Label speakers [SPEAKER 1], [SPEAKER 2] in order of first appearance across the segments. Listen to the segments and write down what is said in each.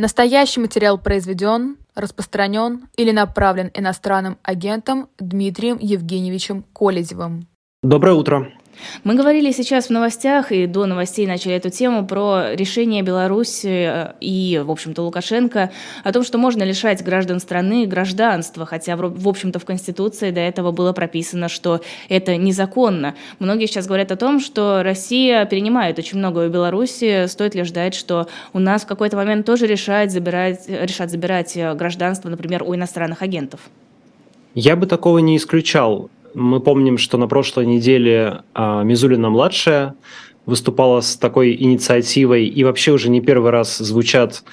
[SPEAKER 1] Настоящий материал произведен, распространен или направлен иностранным агентом Дмитрием Евгеньевичем Колезевым.
[SPEAKER 2] Доброе утро.
[SPEAKER 3] Мы говорили сейчас в новостях и до новостей начали эту тему про решение Беларуси э, и, в общем-то, Лукашенко о том, что можно лишать граждан страны гражданства, хотя, в общем-то, в Конституции до этого было прописано, что это незаконно. Многие сейчас говорят о том, что Россия перенимает очень многое у Беларуси, стоит ли ждать, что у нас в какой-то момент тоже решают забирать, решат забирать э, гражданство, например, у иностранных агентов?
[SPEAKER 2] Я бы такого не исключал. Мы помним, что на прошлой неделе а, Мизулина-младшая выступала с такой инициативой, и вообще уже не первый раз звучат,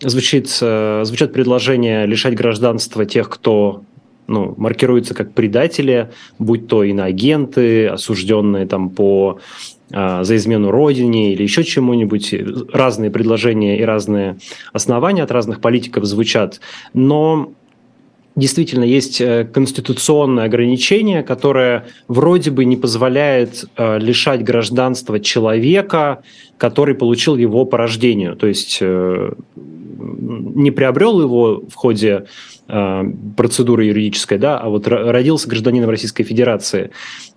[SPEAKER 2] звучит, э, звучат предложения лишать гражданства тех, кто ну, маркируется как предатели, будь то иноагенты, осужденные там по а, за измену родине или еще чему-нибудь. Разные предложения и разные основания от разных политиков звучат. Но действительно есть э, конституционное ограничение, которое вроде бы не позволяет э, лишать гражданства человека, который получил его по рождению, то есть э, не приобрел его в ходе процедуры юридической, да, а вот родился гражданином Российской Федерации.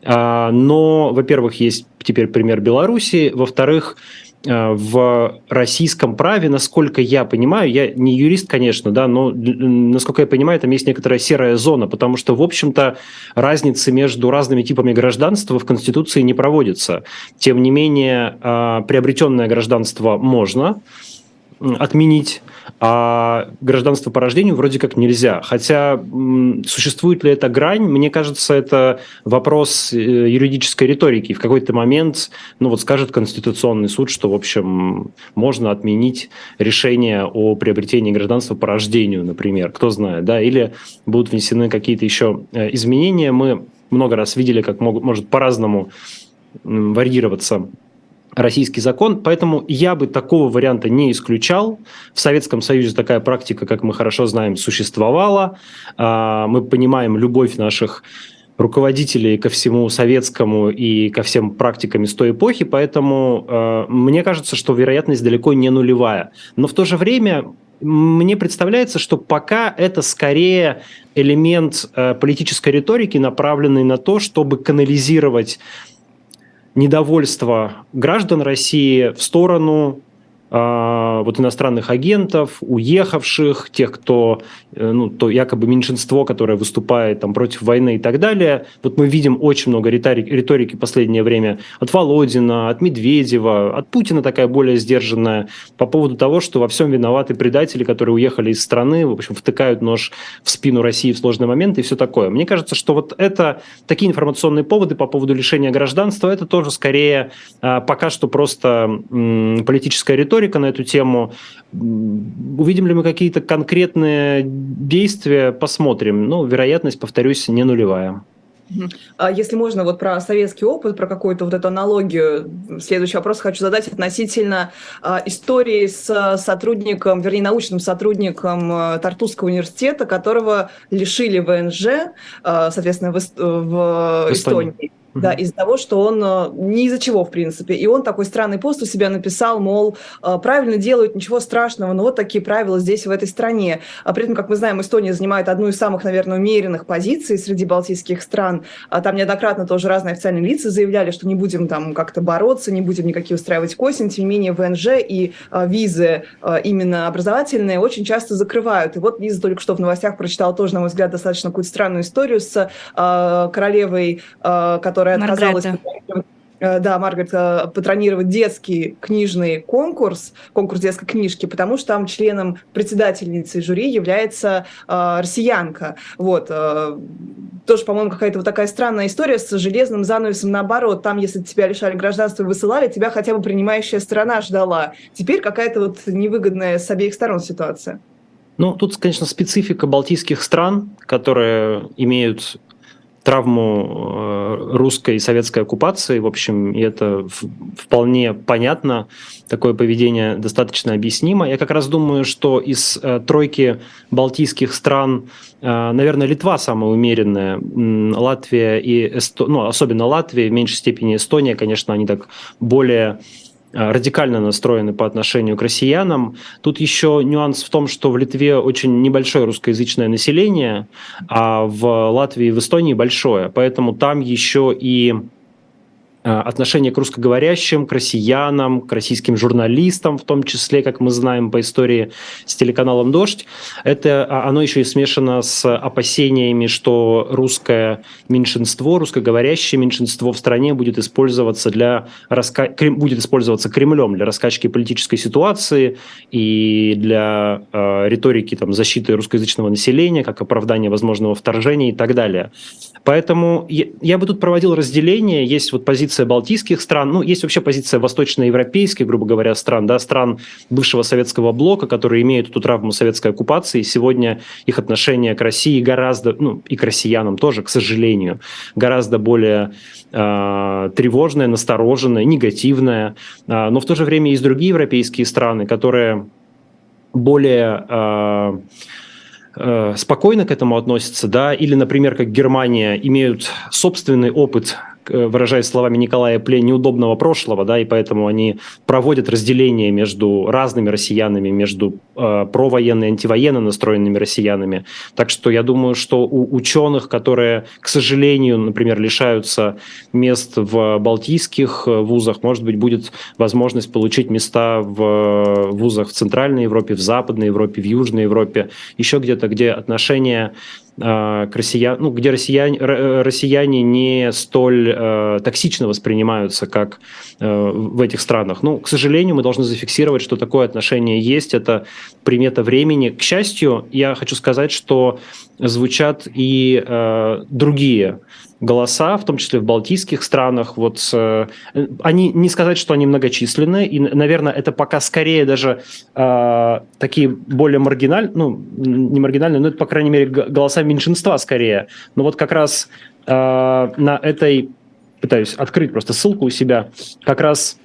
[SPEAKER 2] А, но, во-первых, есть теперь пример Беларуси, во-вторых, в российском праве, насколько я понимаю, я не юрист, конечно, да, но насколько я понимаю, там есть некоторая серая зона, потому что, в общем-то, разницы между разными типами гражданства в Конституции не проводится. Тем не менее, э, приобретенное гражданство можно, отменить, а гражданство по рождению вроде как нельзя. Хотя существует ли эта грань, мне кажется, это вопрос э, юридической риторики. В какой-то момент, ну вот скажет Конституционный суд, что, в общем, можно отменить решение о приобретении гражданства по рождению, например, кто знает, да, или будут внесены какие-то еще э, изменения. Мы много раз видели, как могут, может по-разному варьироваться российский закон, поэтому я бы такого варианта не исключал. В Советском Союзе такая практика, как мы хорошо знаем, существовала. А, мы понимаем любовь наших руководителей ко всему советскому и ко всем практикам из той эпохи, поэтому э, мне кажется, что вероятность далеко не нулевая. Но в то же время мне представляется, что пока это скорее элемент э, политической риторики, направленный на то, чтобы канализировать недовольство граждан России в сторону вот иностранных агентов, уехавших, тех, кто, э, ну, то якобы меньшинство, которое выступает там против войны и так далее. Вот мы видим очень много риторики, риторики последнее время от Володина, от Медведева, от Путина такая более сдержанная по поводу того, что во всем виноваты предатели, которые уехали из страны, в общем, втыкают нож в спину России в сложный момент и все такое. Мне кажется, что вот это такие информационные поводы по поводу лишения гражданства, это тоже скорее а, пока что просто политическая риторика, риторика на эту тему. Увидим ли мы какие-то конкретные действия, посмотрим. Ну, вероятность, повторюсь, не нулевая.
[SPEAKER 4] А если можно, вот про советский опыт, про какую-то вот эту аналогию, следующий вопрос хочу задать относительно а, истории с сотрудником, вернее, научным сотрудником а, Тартусского университета, которого лишили ВНЖ, а, соответственно, в, в, в Эстонии да, из-за того, что он э, ни из-за чего, в принципе. И он такой странный пост у себя написал, мол, э, правильно делают, ничего страшного, но вот такие правила здесь, в этой стране. А при этом, как мы знаем, Эстония занимает одну из самых, наверное, умеренных позиций среди балтийских стран. А там неоднократно тоже разные официальные лица заявляли, что не будем там как-то бороться, не будем никакие устраивать косин. Тем не менее, ВНЖ и э, визы именно образовательные очень часто закрывают. И вот Лиза только что в новостях прочитала тоже, на мой взгляд, достаточно какую-то странную историю с королевой, которая которая отказалась э, да, Маргарет, э, патронировать детский книжный конкурс, конкурс детской книжки, потому что там членом председательницы жюри является э, россиянка. Вот. Э, тоже, по-моему, какая-то вот такая странная история с железным занавесом наоборот. Там, если тебя лишали гражданства и высылали, тебя хотя бы принимающая сторона ждала. Теперь какая-то вот невыгодная с обеих сторон ситуация.
[SPEAKER 2] Ну, тут, конечно, специфика балтийских стран, которые имеют травму э, русской и советской оккупации, в общем, и это вполне понятно, такое поведение достаточно объяснимо. Я как раз думаю, что из э, тройки балтийских стран, э, наверное, Литва самая умеренная, Латвия и Эсто... ну, особенно Латвия, в меньшей степени Эстония, конечно, они так более радикально настроены по отношению к россиянам. Тут еще нюанс в том, что в Литве очень небольшое русскоязычное население, а в Латвии и в Эстонии большое. Поэтому там еще и Э, отношение к русскоговорящим, к россиянам, к российским журналистам, в том числе, как мы знаем по истории с телеканалом «Дождь», это а, оно еще и смешано с опасениями, что русское меньшинство, русскоговорящее меньшинство в стране будет использоваться, для раска... будет использоваться Кремлем для раскачки политической ситуации и для э, риторики там, защиты русскоязычного населения, как оправдание возможного вторжения и так далее. Поэтому я, я бы тут проводил разделение. Есть вот позиция позиция балтийских стран, ну, есть вообще позиция восточноевропейских, грубо говоря, стран, да, стран бывшего советского блока, которые имеют эту травму советской оккупации, и сегодня их отношение к России гораздо, ну, и к россиянам тоже, к сожалению, гораздо более э, тревожное, настороженное, негативное. Э, но в то же время есть другие европейские страны, которые более... Э, спокойно к этому относятся, да, или, например, как Германия, имеют собственный опыт выражаясь словами Николая Пле, неудобного прошлого, да, и поэтому они проводят разделение между разными россиянами, между э, провоенно и антивоенно настроенными россиянами. Так что я думаю, что у ученых, которые, к сожалению, например, лишаются мест в балтийских э, вузах, может быть, будет возможность получить места в э, вузах в Центральной Европе, в Западной Европе, в Южной Европе, еще где-то, где отношения Э, к россиян, ну, где россияне, э, россияне не столь э, токсично воспринимаются, как э, в этих странах. Ну, к сожалению, мы должны зафиксировать, что такое отношение есть, это примета времени. К счастью, я хочу сказать, что звучат и э, другие голоса, в том числе в балтийских странах. Вот э, они не сказать, что они многочисленные, и, наверное, это пока скорее даже э, такие более маргинальные, ну не маргинальные, но это по крайней мере голоса меньшинства скорее. Но вот как раз э, на этой пытаюсь открыть просто ссылку у себя, как раз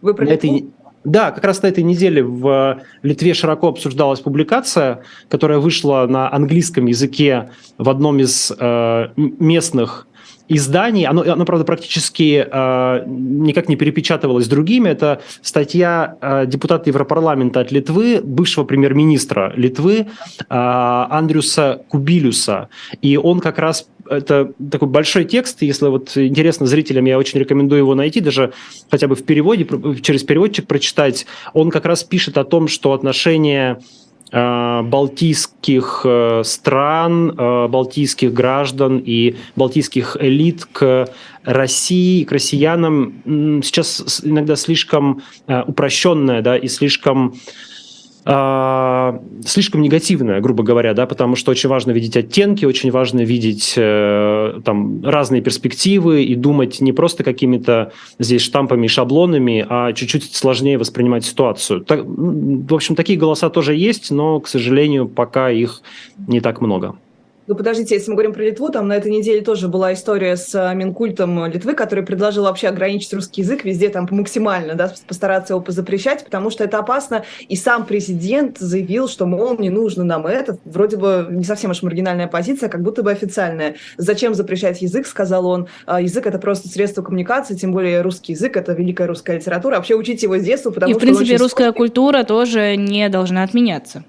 [SPEAKER 4] Вы на этой
[SPEAKER 2] да, как раз на этой неделе в Литве широко обсуждалась публикация, которая вышла на английском языке в одном из э, местных изданий, оно, оно правда, практически э, никак не перепечатывалось другими. Это статья э, депутата Европарламента от Литвы, бывшего премьер-министра Литвы э, Андрюса Кубилюса. И он как раз это такой большой текст, если вот интересно зрителям, я очень рекомендую его найти, даже хотя бы в переводе, через переводчик прочитать. Он как раз пишет о том, что отношения Э, балтийских э, стран, э, балтийских граждан и балтийских элит к России, к россиянам сейчас иногда слишком упрощенная да, и слишком слишком негативная, грубо говоря, да, потому что очень важно видеть оттенки, очень важно видеть э, там разные перспективы и думать не просто какими-то здесь штампами и шаблонами, а чуть-чуть сложнее воспринимать ситуацию. Так, в общем, такие голоса тоже есть, но, к сожалению, пока их не так много.
[SPEAKER 4] Ну, подождите, если мы говорим про Литву, там на этой неделе тоже была история с э, Минкультом Литвы, который предложил вообще ограничить русский язык везде там максимально, да, постараться его запрещать, потому что это опасно. И сам президент заявил, что, мол, не нужно нам это. Вроде бы не совсем уж маргинальная позиция, как будто бы официальная. Зачем запрещать язык, сказал он. «А язык – это просто средство коммуникации, тем более русский язык – это великая русская литература. Вообще учить его с детства, потому
[SPEAKER 3] и, в принципе, русская сложный. культура тоже не должна отменяться.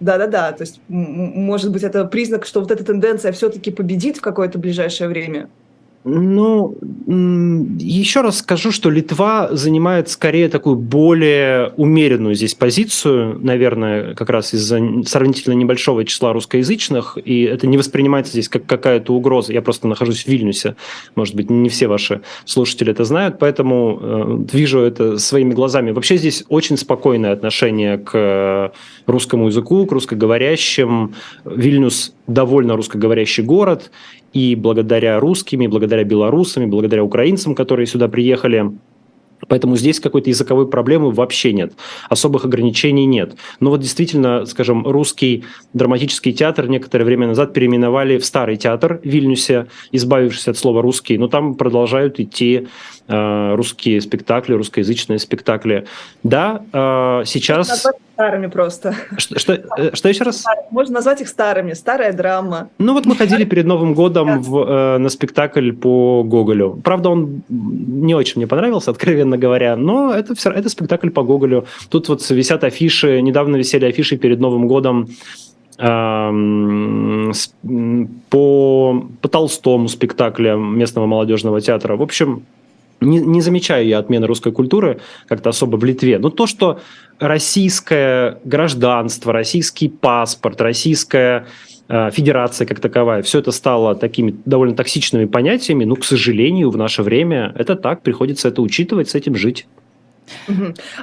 [SPEAKER 4] Да-да-да, то есть, может быть, это признак, что вот эта тенденция все-таки победит в какое-то ближайшее время?
[SPEAKER 2] Ну, еще раз скажу, что Литва занимает скорее такую более умеренную здесь позицию, наверное, как раз из-за сравнительно небольшого числа русскоязычных, и это не воспринимается здесь как какая-то угроза. Я просто нахожусь в Вильнюсе, может быть, не все ваши слушатели это знают, поэтому э, вижу это своими глазами. Вообще здесь очень спокойное отношение к русскому языку, к русскоговорящим. Вильнюс довольно русскоговорящий город, и благодаря русским, и благодаря белорусам, и благодаря украинцам, которые сюда приехали, Поэтому здесь какой-то языковой проблемы вообще нет, особых ограничений нет. Но вот действительно, скажем, русский драматический театр некоторое время назад переименовали в Старый театр в Вильнюсе, избавившись от слова «русский», но там продолжают идти русские спектакли, русскоязычные спекtakли. Да, э, сейчас...
[SPEAKER 4] старыми просто.
[SPEAKER 2] Что, что, э, что еще раз?
[SPEAKER 4] Можно назвать их старыми. Старая драма.
[SPEAKER 2] Ну вот мы ходили перед Новым годом в, э, на спектакль по Гоголю. Правда, он не очень мне понравился, откровенно говоря, но это, все, это спектакль по Гоголю. Тут вот висят афиши, недавно висели афиши перед Новым годом эм, по, по Толстому спектакля местного молодежного театра. В общем, не, не замечаю я отмены русской культуры как-то особо в Литве. Но то, что российское гражданство, российский паспорт, российская э, федерация как таковая, все это стало такими довольно токсичными понятиями, ну, к сожалению, в наше время это так, приходится это учитывать, с этим жить.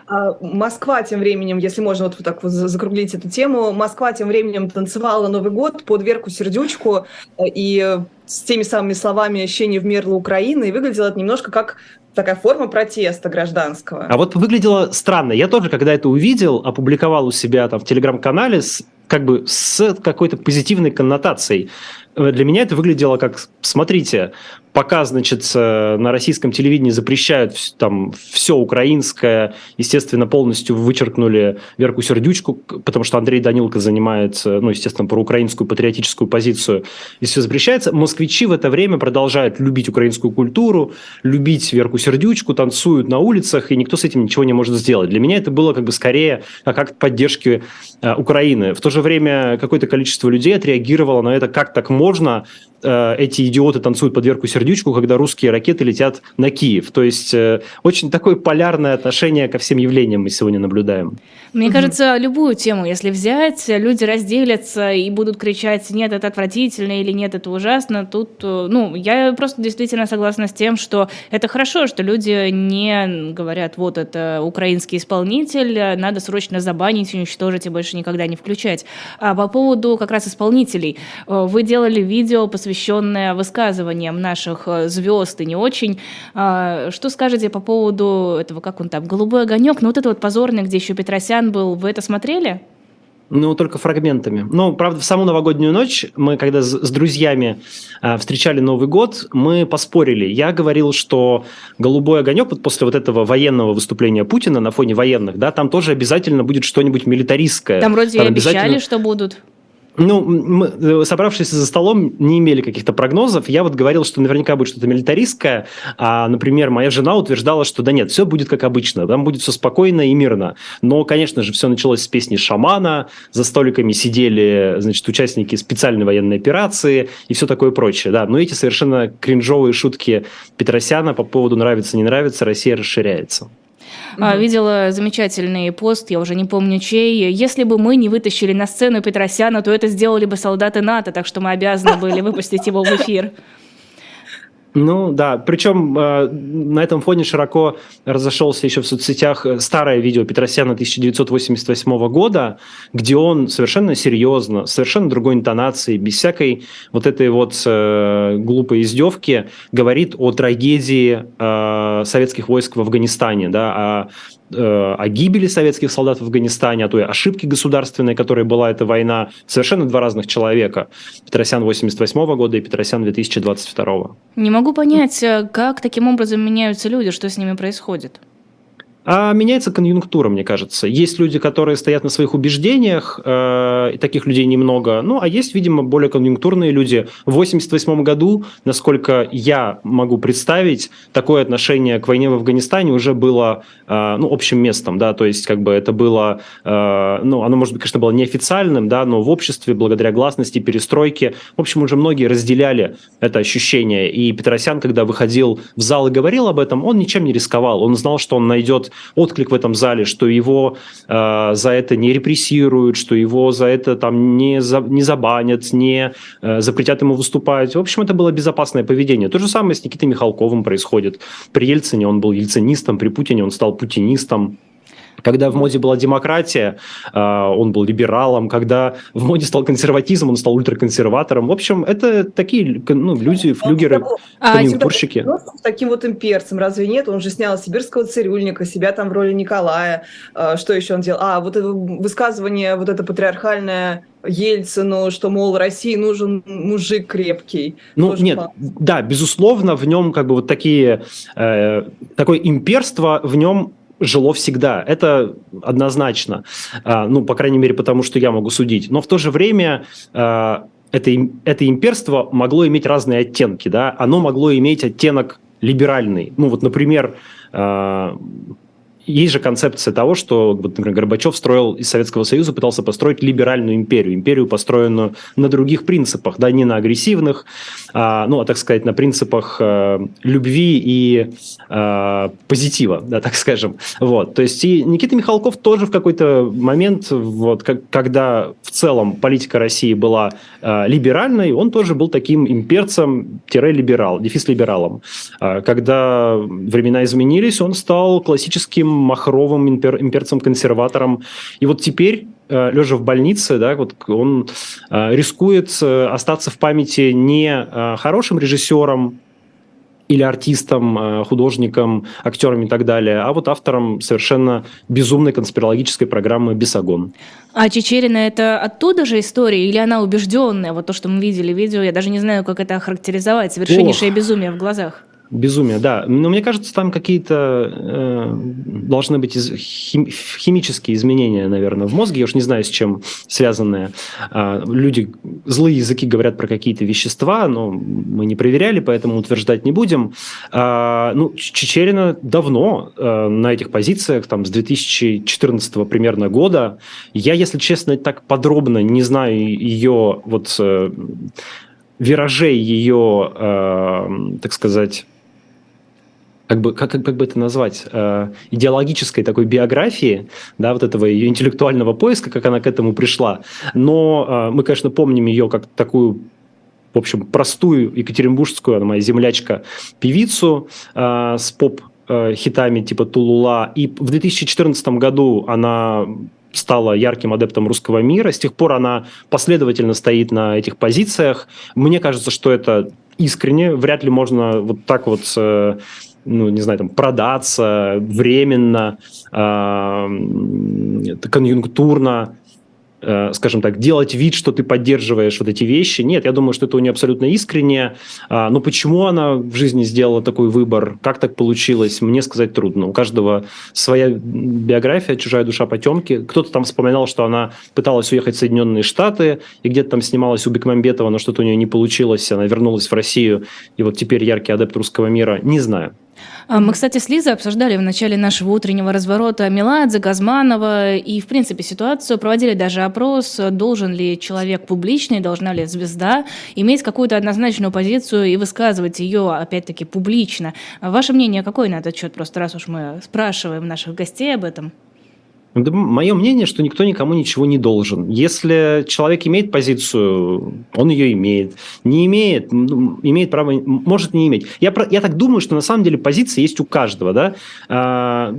[SPEAKER 4] А Москва тем временем, если можно вот так вот закруглить эту тему, Москва тем временем танцевала Новый год под Верку Сердючку э, и с теми самыми словами «Ощущение в мерло Украины», и выглядело это немножко как такая форма протеста гражданского.
[SPEAKER 2] А вот выглядело странно. Я тоже, когда это увидел, опубликовал у себя там в телеграм-канале с, как бы с какой-то позитивной коннотацией. Э, для меня это выглядело как, смотрите, пока, значит, на российском телевидении запрещают там все украинское, естественно, полностью вычеркнули Верку Сердючку, потому что Андрей Данилко занимает, ну, естественно, проукраинскую патриотическую позицию, и все запрещается, москвичи в это время продолжают любить украинскую культуру, любить Верку Сердючку, танцуют на улицах, и никто с этим ничего не может сделать. Для меня это было как бы скорее как акт поддержки э, Украины. В то же время какое-то количество людей отреагировало на это, как так можно, Э, эти идиоты танцуют под Верку Сердючку, когда русские ракеты летят на Киев. То есть э, очень такое полярное отношение ко всем явлениям мы сегодня наблюдаем.
[SPEAKER 3] Мне кажется, любую тему, если взять, люди разделятся и будут кричать «нет, это отвратительно» или «нет, это ужасно». Тут, э, ну, я просто действительно согласна с тем, что это хорошо, что люди не говорят «вот это украинский исполнитель, надо срочно забанить, уничтожить и больше никогда не включать». А по поводу как раз исполнителей. Вы делали видео, посвященное посвященное высказываниям наших э, звезд и не очень. А, что скажете по поводу этого, как он там, «Голубой огонек», ну вот это вот позорное, где еще Петросян был, вы это смотрели?
[SPEAKER 2] Ну, только фрагментами. Ну, правда, в саму новогоднюю ночь мы, когда с, с друзьями э, встречали Новый год, мы поспорили. Я говорил, что «Голубой огонек» вот после вот этого военного выступления Путина на фоне военных, да, там тоже обязательно будет что-нибудь милитаристское.
[SPEAKER 3] Там вроде там обещали, обязательно... что будут.
[SPEAKER 2] Ну, мы, э, собравшись за столом, не имели каких-то прогнозов. Я вот говорил, что наверняка будет что-то милитаристское, а, например, моя жена утверждала, что да нет, все будет как обычно, там будет все спокойно и мирно. Но, конечно же, все началось с песни «Шамана», за столиками сидели, значит, участники специальной военной операции и все такое прочее, да. Но эти совершенно кринжовые шутки Петросяна по поводу «нравится, не нравится», Россия расширяется.
[SPEAKER 3] Mm-hmm. Видела замечательный пост, я уже не помню чей. Если бы мы не вытащили на сцену Петросяна, то это сделали бы солдаты НАТО, так что мы обязаны были выпустить его в эфир.
[SPEAKER 2] Ну да, причем э, на этом фоне широко разошелся еще в соцсетях э, старое видео Петросяна 1988 года, где он совершенно серьезно, совершенно другой интонацией, без всякой вот этой вот э, глупой издевки говорит о трагедии э, советских войск в Афганистане, да, о Э, о гибели советских солдат в Афганистане, о той ошибке государственной, которой была эта война. Совершенно два разных человека. Петросян 88 года и Петросян 2022.
[SPEAKER 3] Не могу понять, э, как таким образом меняются люди, что с ними происходит.
[SPEAKER 2] А меняется конъюнктура, мне кажется. Есть люди, которые стоят на своих убеждениях, э, и таких людей немного. Ну, а есть, видимо, более конъюнктурные люди. В 1988 году, насколько я могу представить, такое отношение к войне в Афганистане уже было э, ну, общим местом, да, то есть как бы это было, э, ну, оно, может быть, конечно, было неофициальным, да, но в обществе, благодаря гласности, перестройке, в общем, уже многие разделяли это ощущение. И Петросян, когда выходил в зал и говорил об этом, он ничем не рисковал. Он знал, что он найдет отклик в этом зале, что его э, за это не репрессируют, что его за это там не, за, не забанят, не э, запретят ему выступать. В общем, это было безопасное поведение. То же самое с Никитой Михалковым происходит. При Ельцине он был ельцинистом, при Путине он стал путинистом. Когда в моде была демократия, а, он был либералом. Когда в моде стал консерватизм, он стал ультраконсерватором. В общем, это такие ну, люди, флюгеры, а, конъюнктурщики.
[SPEAKER 4] А, таким вот имперцем, разве нет? Он же снял сибирского цирюльника, себя там в роли Николая. А, что еще он делал? А, вот это высказывание, вот это патриархальное Ельцину, что, мол, России нужен мужик крепкий.
[SPEAKER 2] Ну, Тоже нет, мало. да, безусловно, в нем как бы вот такие, э, такое имперство в нем жило всегда. Это однозначно. А, ну, по крайней мере, потому что я могу судить. Но в то же время а, это, это имперство могло иметь разные оттенки. Да? Оно могло иметь оттенок либеральный. Ну, вот, например, а, есть же концепция того, что, вот, например, Горбачев строил из Советского Союза, пытался построить либеральную империю, империю, построенную на других принципах, да, не на агрессивных, а, ну, а, так сказать, на принципах э, любви и э, позитива, да, так скажем. Вот, то есть и Никита Михалков тоже в какой-то момент, вот, как, когда в целом политика России была э, либеральной, он тоже был таким имперцем-либерал, дефис-либералом. Э, когда времена изменились, он стал классическим махровым импер, имперцем-консерватором. И вот теперь э, лежа в больнице, да, вот он э, рискует э, остаться в памяти не хорошим режиссером или артистом, художником, актером и так далее, а вот автором совершенно безумной конспирологической программы «Бесогон».
[SPEAKER 3] А Чечерина это оттуда же история или она убежденная? Вот то, что мы видели в видео, я даже не знаю, как это охарактеризовать. Совершеннейшее Ох. безумие в глазах.
[SPEAKER 2] Безумие, да. Но мне кажется, там какие-то э, должны быть из, хим, химические изменения, наверное, в мозге. Я уж не знаю, с чем связанные. Э, люди, злые языки говорят про какие-то вещества, но мы не проверяли, поэтому утверждать не будем. Э, ну, Чечерина давно э, на этих позициях, там, с 2014 примерно года. Я, если честно, так подробно не знаю ее вот... Э, виражей ее, э, так сказать, как бы, как, как бы это назвать, э, идеологической такой биографии, да, вот этого ее интеллектуального поиска, как она к этому пришла. Но э, мы, конечно, помним ее как такую в общем, простую екатеринбургскую, она моя землячка, певицу э, с поп-хитами типа «Тулула». И в 2014 году она стала ярким адептом русского мира. С тех пор она последовательно стоит на этих позициях. Мне кажется, что это искренне. Вряд ли можно вот так вот э, ну, не знаю, там, продаться временно, э, конъюнктурно, э, скажем так, делать вид, что ты поддерживаешь вот эти вещи. Нет, я думаю, что это у нее абсолютно искренне. А, но почему она в жизни сделала такой выбор, как так получилось, мне сказать трудно. У каждого своя биография, чужая душа потемки. Кто-то там вспоминал, что она пыталась уехать в Соединенные Штаты, и где-то там снималась у Бекмамбетова, но что-то у нее не получилось, она вернулась в Россию, и вот теперь яркий адепт русского мира. Не знаю.
[SPEAKER 3] А, мы, кстати, с Лизой обсуждали в начале нашего утреннего разворота Меладзе, Газманова и, в принципе, ситуацию. Проводили даже опрос, должен ли человек публичный, должна ли звезда иметь какую-то однозначную позицию и высказывать ее, опять-таки, публично. Ваше мнение какое на этот счет? Просто раз уж мы спрашиваем наших гостей об этом.
[SPEAKER 2] Да, мое мнение, что никто никому ничего не должен. Если человек имеет позицию, он ее имеет. Не имеет, ну, имеет право, может не иметь. Я, я так думаю, что на самом деле позиция есть у каждого. Да? А,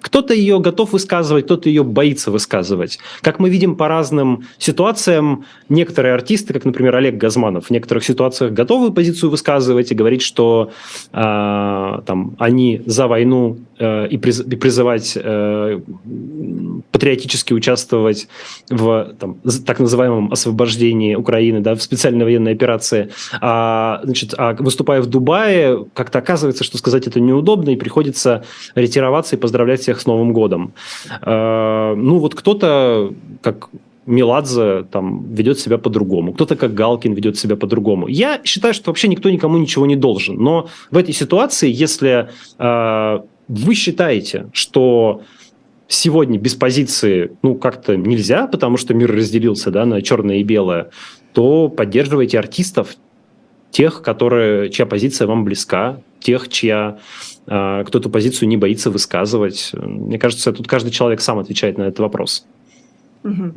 [SPEAKER 2] кто-то ее готов высказывать, кто-то ее боится высказывать. Как мы видим по разным ситуациям, некоторые артисты, как, например, Олег Газманов, в некоторых ситуациях готовы позицию высказывать и говорить, что а, там, они за войну э, и, приз, и призывать э, патриотически участвовать в там, так называемом освобождении Украины, да, в специальной военной операции, а, значит, а выступая в Дубае, как-то оказывается, что сказать это неудобно, и приходится ретироваться и поздравлять всех с Новым годом. А, ну вот кто-то, как Меладзе там ведет себя по-другому, кто-то как Галкин ведет себя по-другому. Я считаю, что вообще никто никому ничего не должен. Но в этой ситуации, если э, вы считаете, что сегодня без позиции, ну, как-то нельзя, потому что мир разделился, да, на черное и белое, то поддерживайте артистов, тех, которые, чья позиция вам близка, тех, чья э, кто эту позицию не боится высказывать. Мне кажется, тут каждый человек сам отвечает на этот вопрос.
[SPEAKER 4] Угу.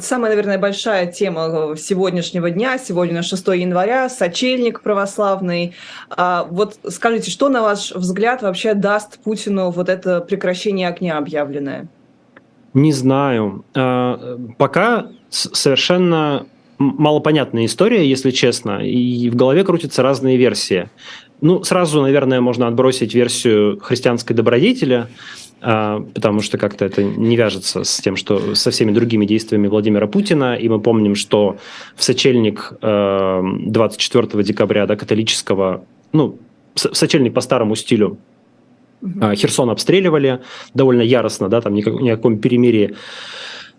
[SPEAKER 4] Самая, наверное, большая тема сегодняшнего дня, сегодня 6 января, сочельник православный. А, вот скажите, что, на ваш взгляд, вообще даст Путину вот это прекращение огня объявленное?
[SPEAKER 2] Не знаю. А, пока совершенно малопонятная история, если честно, и в голове крутятся разные версии. Ну, сразу, наверное, можно отбросить версию христианской добродетели – а, потому что как-то это не вяжется с тем, что со всеми другими действиями Владимира Путина. И мы помним, что в сочельник 24 э, декабря да, католического, ну, в сочельник по старому стилю Херсон обстреливали довольно яростно, да, там никак, ни о каком перемирии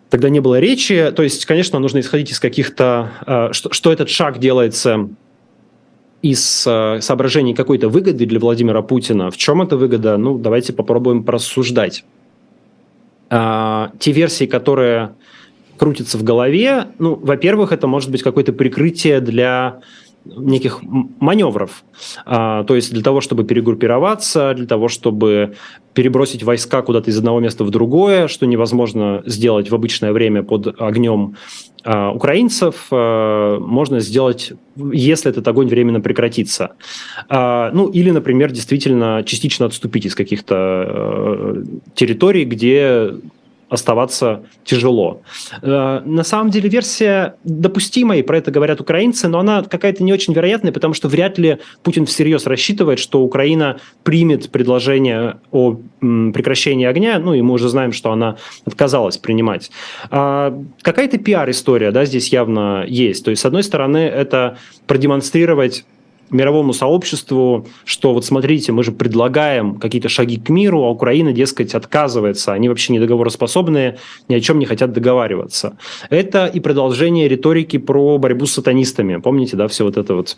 [SPEAKER 2] тогда не было речи. То есть, конечно, нужно исходить из каких-то... Что, что этот шаг делается из соображений какой-то выгоды для Владимира Путина. В чем эта выгода? Ну, давайте попробуем порассуждать. Те версии, которые крутятся в голове, ну, во-первых, это может быть какое-то прикрытие для неких маневров. А, то есть для того, чтобы перегруппироваться, для того, чтобы перебросить войска куда-то из одного места в другое, что невозможно сделать в обычное время под огнем а, украинцев, а, можно сделать, если этот огонь временно прекратится. А, ну, или, например, действительно частично отступить из каких-то а, территорий, где оставаться тяжело. Э, на самом деле версия допустимая, про это говорят украинцы, но она какая-то не очень вероятная, потому что вряд ли Путин всерьез рассчитывает, что Украина примет предложение о прекращении огня, ну и мы уже знаем, что она отказалась принимать. А какая-то пиар-история да, здесь явно есть. То есть, с одной стороны, это продемонстрировать мировому сообществу, что вот смотрите, мы же предлагаем какие-то шаги к миру, а Украина, дескать, отказывается, они вообще не договороспособные, ни о чем не хотят договариваться. Это и продолжение риторики про борьбу с сатанистами. Помните, да, все вот это вот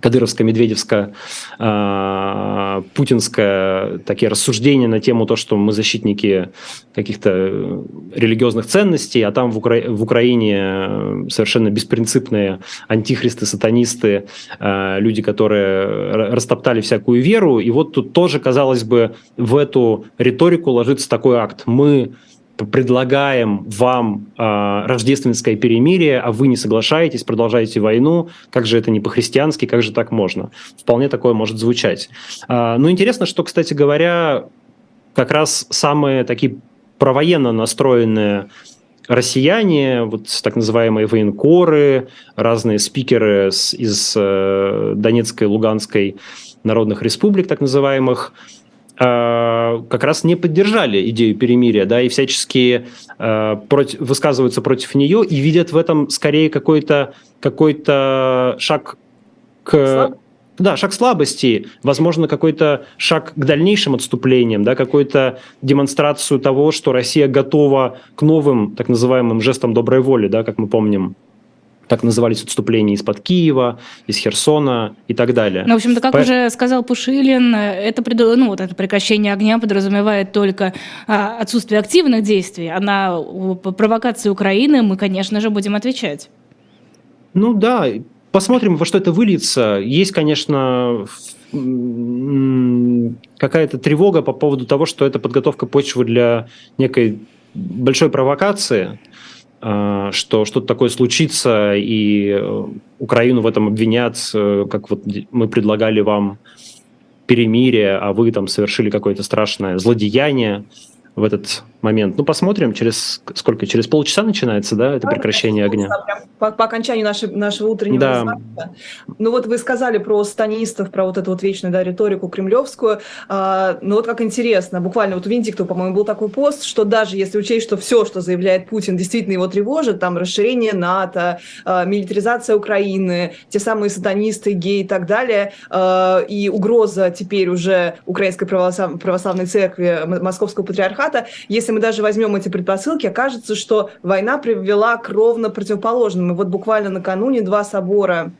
[SPEAKER 2] кадыровско-медведевско э, путинское такие рассуждения на тему то, что мы защитники каких-то религиозных ценностей, а там в, Укра... в Украине совершенно беспринципные антихристы, сатанисты, э, люди, которые растоптали всякую веру. И вот тут тоже, казалось бы, в эту риторику ложится такой акт. Мы предлагаем вам э, рождественское перемирие, а вы не соглашаетесь, продолжаете войну, как же это не по-христиански, как же так можно? Вполне такое может звучать. Э, ну, интересно, что, кстати говоря, как раз самые такие провоенно настроенные россияне, вот так называемые военкоры, разные спикеры из э, Донецкой, Луганской народных республик, так называемых, Э, как раз не поддержали идею перемирия, да, и всячески э, против, высказываются против нее и видят в этом скорее какой-то какой шаг к... Да, шаг слабости, возможно, какой-то шаг к дальнейшим отступлениям, да, какую-то демонстрацию того, что Россия готова к новым, так называемым жестам доброй воли, да, как мы помним так назывались отступления из-под Киева, из Херсона и так далее.
[SPEAKER 3] Ну, в общем-то, как По... уже сказал Пушилин, это, ну, вот это прекращение огня подразумевает только а, отсутствие активных действий, а на провокации Украины мы, конечно же, будем отвечать.
[SPEAKER 2] Ну да, посмотрим, во что это выльется. Есть, конечно, какая-то тревога по поводу того, что это подготовка почвы для некой большой провокации, что что-то такое случится, и э, Украину в этом обвинят, э, как вот мы предлагали вам перемирие, а вы там совершили какое-то страшное злодеяние в этот момент. Ну, посмотрим, через сколько? Через полчаса начинается, да, это прекращение огня?
[SPEAKER 4] По, по окончанию нашей, нашего утреннего да. Ну, вот вы сказали про станистов, про вот эту вот вечную, да, риторику кремлевскую. А, ну, вот как интересно, буквально вот у Винтикта, по-моему, был такой пост, что даже если учесть, что все, что заявляет Путин, действительно его тревожит, там расширение НАТО, а, милитаризация Украины, те самые сатанисты, геи и так далее, а, и угроза теперь уже Украинской православ... православной церкви, Московского патриархата, если если мы даже возьмем эти предпосылки, окажется, что война привела к ровно противоположному. И вот буквально накануне два собора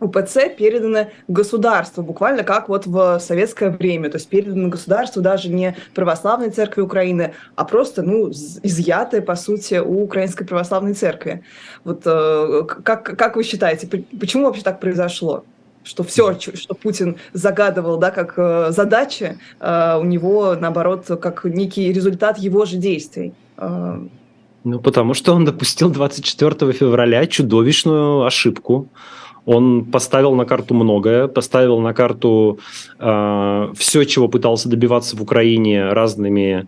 [SPEAKER 4] УПЦ переданы государству, буквально как вот в советское время, то есть переданы государству даже не православной церкви Украины, а просто, ну, изъятые, по сути, у Украинской православной церкви. Вот э, как, как вы считаете, почему вообще так произошло? Что все, что Путин загадывал, да, как э, задачи, э, у него, наоборот, как некий результат его же действий. Э,
[SPEAKER 2] ну, потому что он допустил 24 февраля чудовищную ошибку. Он поставил на карту многое, поставил на карту э, все, чего пытался добиваться в Украине разными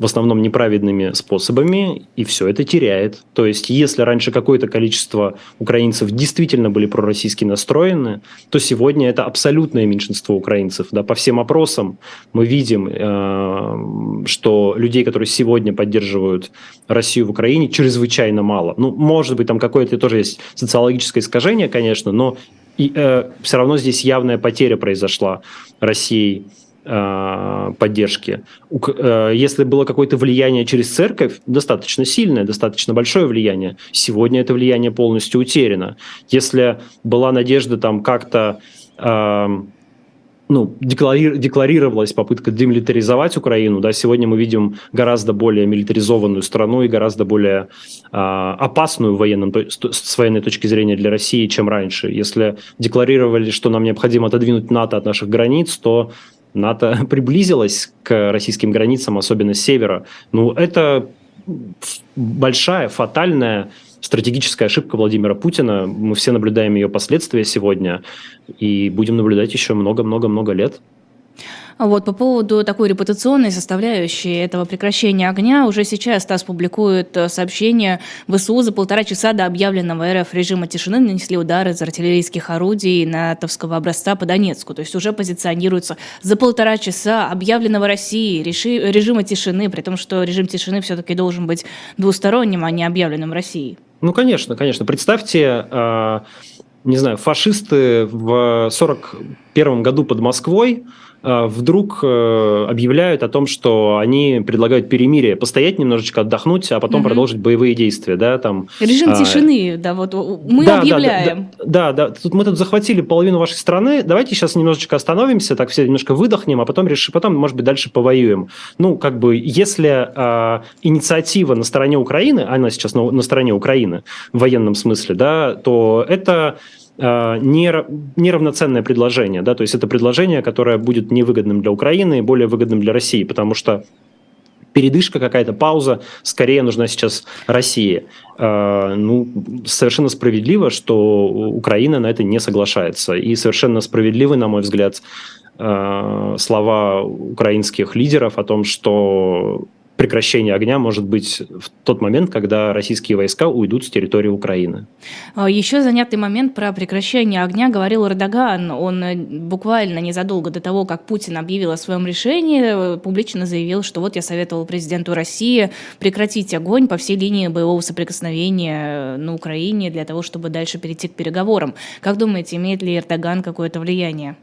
[SPEAKER 2] в основном неправедными способами, и все это теряет. То есть, если раньше какое-то количество украинцев действительно были пророссийски настроены, то сегодня это абсолютное меньшинство украинцев. Да, по всем опросам мы видим, э, что людей, которые сегодня поддерживают Россию в Украине, чрезвычайно мало. Ну, может быть, там какое-то тоже есть социологическое искажение, конечно, но и, э, все равно здесь явная потеря произошла Россией э, поддержки. Э, если было какое-то влияние через церковь, достаточно сильное, достаточно большое влияние, сегодня это влияние полностью утеряно. Если была надежда там как-то ну, деклари- декларировалась попытка демилитаризовать Украину, да, сегодня мы видим гораздо более милитаризованную страну и гораздо более э, опасную в военном, с военной точки зрения для России, чем раньше. Если декларировали, что нам необходимо отодвинуть НАТО от наших границ, то НАТО приблизилось к российским границам, особенно с севера. Ну, это большая, фатальная стратегическая ошибка Владимира Путина. Мы все наблюдаем ее последствия сегодня и будем наблюдать еще много-много-много лет.
[SPEAKER 3] Вот, по поводу такой репутационной составляющей этого прекращения огня, уже сейчас ТАСС публикует э, сообщение, ВСУ за полтора часа до объявленного РФ режима тишины нанесли удары из артиллерийских орудий натовского образца по Донецку. То есть уже позиционируется за полтора часа объявленного России режима тишины, при том, что режим тишины все-таки должен быть двусторонним, а не объявленным Россией.
[SPEAKER 2] Ну, конечно, конечно. Представьте, э, не знаю, фашисты в 1941 году под Москвой вдруг э, объявляют о том, что они предлагают перемирие, постоять немножечко, отдохнуть, а потом угу. продолжить боевые действия, да, там.
[SPEAKER 3] Режим а, тишины, да, вот мы да, объявляем.
[SPEAKER 2] Да, да, да, тут мы тут захватили половину вашей страны, давайте сейчас немножечко остановимся, так все немножко выдохнем, а потом решим, потом, может быть, дальше повоюем. Ну, как бы, если а, инициатива на стороне Украины, она сейчас на, на стороне Украины в военном смысле, да, то это Э, неравноценное предложение, да, то есть это предложение, которое будет невыгодным для Украины и более выгодным для России, потому что передышка какая-то, пауза, скорее нужна сейчас России. Э, ну, совершенно справедливо, что Украина на это не соглашается. И совершенно справедливы, на мой взгляд, э, слова украинских лидеров о том, что прекращение огня может быть в тот момент, когда российские войска уйдут с территории Украины.
[SPEAKER 3] А, Еще занятый момент про прекращение огня говорил Эрдоган. Он э, буквально незадолго до того, как Путин объявил о своем решении, публично заявил, что вот я советовал президенту России прекратить огонь по всей линии боевого соприкосновения на Украине для того, чтобы дальше перейти к переговорам. Как думаете, имеет ли Эрдоган какое-то влияние?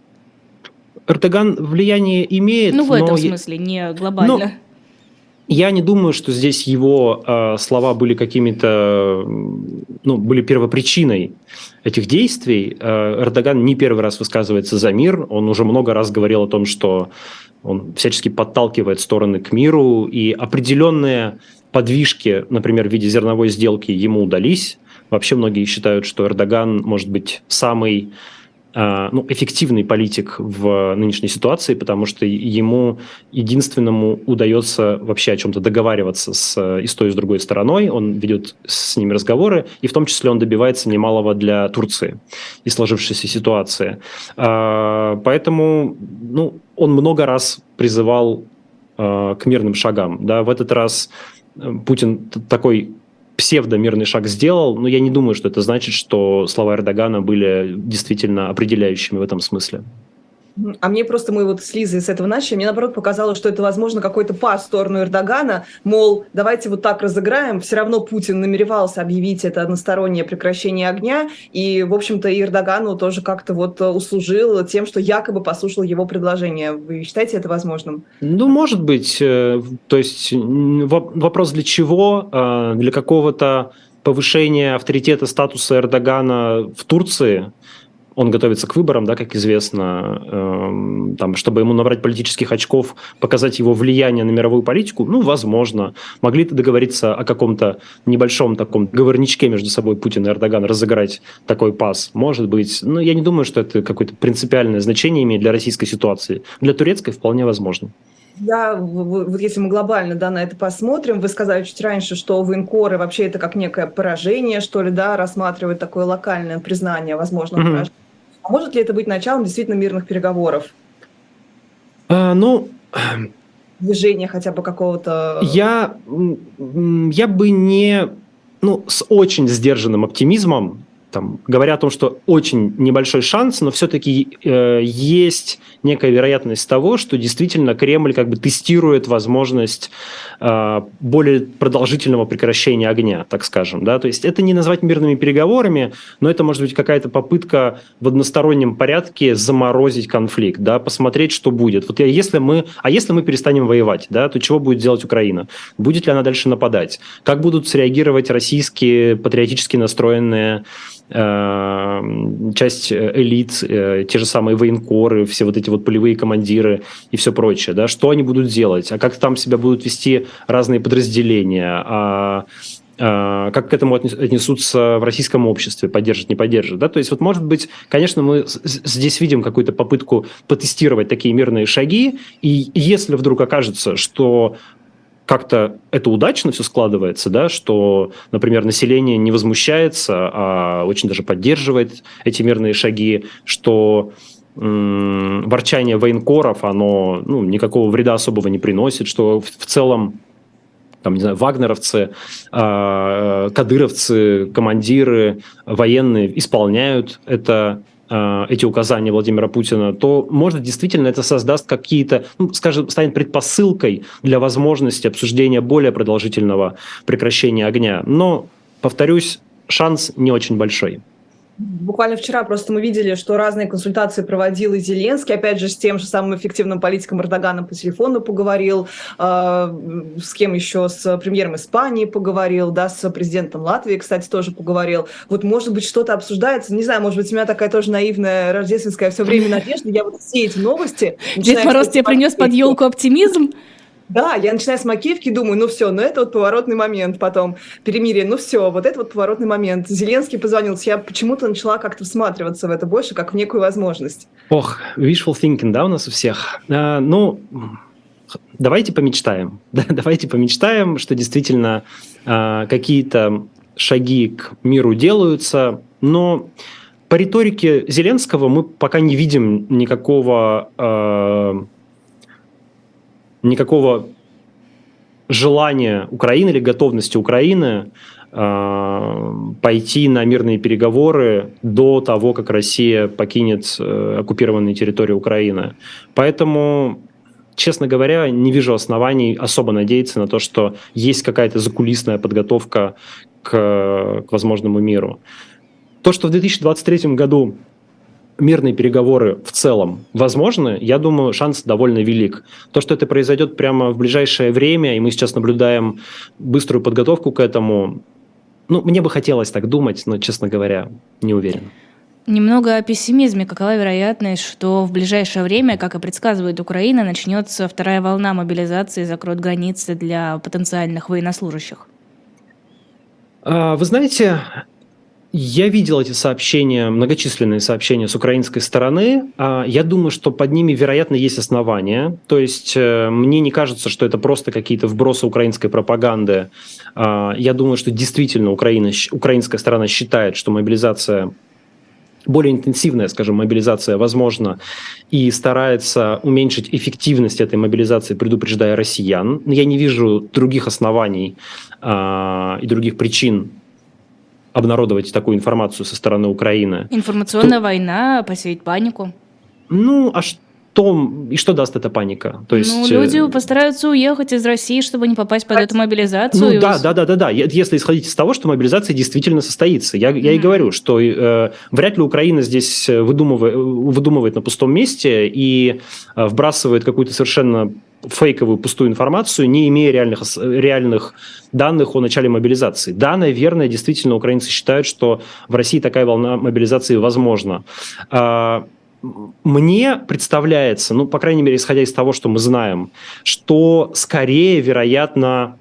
[SPEAKER 2] Эрдоган влияние имеет.
[SPEAKER 3] Ну, в этом смысле, не глобально. Но
[SPEAKER 2] я не думаю, что здесь его э, слова были какими-то, ну, были первопричиной этих действий. Э, Эрдоган не первый раз высказывается за мир. Он уже много раз говорил о том, что он всячески подталкивает стороны к миру, и определенные подвижки, например, в виде зерновой сделки ему удались. Вообще многие считают, что Эрдоган может быть самый ну, эффективный политик в нынешней ситуации, потому что ему единственному удается вообще о чем-то договариваться с, и с той, и с другой стороной. Он ведет с ними разговоры, и в том числе он добивается немалого для Турции и сложившейся ситуации. А, поэтому ну, он много раз призывал к мирным шагам. Да, в этот раз э, Путин такой псевдомирный шаг сделал, но я не думаю, что это значит, что слова Эрдогана были действительно определяющими в этом смысле.
[SPEAKER 4] А мне просто, мы вот с Лизой с этого начали, мне наоборот показалось, что это, возможно, какой-то пас в сторону Эрдогана, мол, давайте вот так разыграем. Все равно Путин намеревался объявить это одностороннее прекращение огня, и, в общем-то, и Эрдогану тоже как-то вот услужил тем, что якобы послушал его предложение. Вы считаете это возможным?
[SPEAKER 2] Ну, может быть. Э, то есть вопрос для чего? А, для какого-то повышения авторитета статуса Эрдогана в Турции – он готовится к выборам, да, как известно, э, там, чтобы ему набрать политических очков, показать его влияние на мировую политику, ну, возможно. Могли договориться о каком-то небольшом таком говорничке между собой Путин и Эрдоган, разыграть такой пас, может быть. Но я не думаю, что это какое-то принципиальное значение имеет для российской ситуации. Для турецкой вполне возможно.
[SPEAKER 4] Я, вот если мы глобально да, на это посмотрим, вы сказали чуть раньше, что военкоры вообще это как некое поражение, что ли, да, рассматривают такое локальное признание возможного mm-hmm. поражения. А может ли это быть началом действительно мирных переговоров?
[SPEAKER 2] А, ну,
[SPEAKER 4] движение хотя бы какого-то...
[SPEAKER 2] Я, я бы не... Ну, с очень сдержанным оптимизмом там, говоря о том, что очень небольшой шанс, но все-таки э, есть некая вероятность того, что действительно Кремль как бы тестирует возможность э, более продолжительного прекращения огня, так скажем. Да? То есть это не назвать мирными переговорами, но это может быть какая-то попытка в одностороннем порядке заморозить конфликт, да? посмотреть, что будет. Вот если мы, а если мы перестанем воевать, да, то чего будет делать Украина? Будет ли она дальше нападать? Как будут среагировать российские патриотически настроенные часть э, элит, э, те же самые военкоры, все вот эти вот полевые командиры и все прочее, да, что они будут делать, а как там себя будут вести разные подразделения, а, а как к этому отнесутся в российском обществе, поддержат, не поддержат. Да? То есть, вот, может быть, конечно, мы здесь видим какую-то попытку потестировать такие мирные шаги, и если вдруг окажется, что как-то это удачно все складывается, да, что, например, население не возмущается, а очень даже поддерживает эти мирные шаги, что ворчание военкоров, оно ну, никакого вреда особого не приносит, что в, в целом там, не знаю, вагнеровцы, э, кадыровцы, командиры, военные исполняют это эти указания Владимира Путина, то, может, действительно это создаст какие-то, ну, скажем, станет предпосылкой для возможности обсуждения более продолжительного прекращения огня. Но, повторюсь, шанс не очень большой.
[SPEAKER 4] Буквально вчера просто мы видели, что разные консультации проводил и Зеленский, опять же, с тем же самым эффективным политиком Эрдоганом по телефону поговорил, э, с кем еще, с премьером Испании поговорил, да, с президентом Латвии, кстати, тоже поговорил. Вот, может быть, что-то обсуждается, не знаю, может быть, у меня такая тоже наивная рождественская все время надежда, я вот все эти новости...
[SPEAKER 3] Дед Мороз тебе принес под елку оптимизм?
[SPEAKER 4] Да, я начинаю с макеевки, думаю, ну все, ну это вот поворотный момент потом, перемирие, ну все, вот это вот поворотный момент. Зеленский позвонил, я почему-то начала как-то всматриваться в это больше, как в некую возможность.
[SPEAKER 2] Ох, wishful thinking, да, у нас у всех? А, ну, давайте помечтаем, давайте помечтаем, что действительно а, какие-то шаги к миру делаются, но по риторике Зеленского мы пока не видим никакого... А, никакого желания Украины или готовности Украины э, пойти на мирные переговоры до того, как Россия покинет э, оккупированные территории Украины. Поэтому, честно говоря, не вижу оснований особо надеяться на то, что есть какая-то закулисная подготовка к, к возможному миру. То, что в 2023 году мирные переговоры в целом возможны, я думаю, шанс довольно велик. То, что это произойдет прямо в ближайшее время, и мы сейчас наблюдаем быструю подготовку к этому, ну, мне бы хотелось так думать, но, честно говоря, не уверен.
[SPEAKER 3] Немного о пессимизме. Какова вероятность, что в ближайшее время, как и предсказывает Украина, начнется вторая волна мобилизации и закроет границы для потенциальных военнослужащих?
[SPEAKER 2] А, вы знаете, я видел эти сообщения, многочисленные сообщения с украинской стороны. А, я думаю, что под ними, вероятно, есть основания. То есть э, мне не кажется, что это просто какие-то вбросы украинской пропаганды. А, я думаю, что действительно Украина, украинская сторона считает, что мобилизация более интенсивная, скажем, мобилизация возможна, и старается уменьшить эффективность этой мобилизации, предупреждая россиян. Я не вижу других оснований э, и других причин обнародовать такую информацию со стороны Украины.
[SPEAKER 3] Информационная то... война, посеять панику.
[SPEAKER 2] Ну, а что и что даст эта паника?
[SPEAKER 3] То есть, ну, люди э, постараются уехать из России, чтобы не попасть под эту мобилизацию.
[SPEAKER 2] Ну, да, да, да, да, да. Если исходить из того, что мобилизация действительно состоится. Я, mm-hmm. я и говорю, что э, вряд ли Украина здесь выдумывает, выдумывает на пустом месте и э, вбрасывает какую-то совершенно фейковую пустую информацию, не имея реальных, реальных данных о начале мобилизации. Да, наверное, действительно украинцы считают, что в России такая волна мобилизации возможна. А, мне представляется, ну, по крайней мере, исходя из того, что мы знаем, что скорее, вероятно,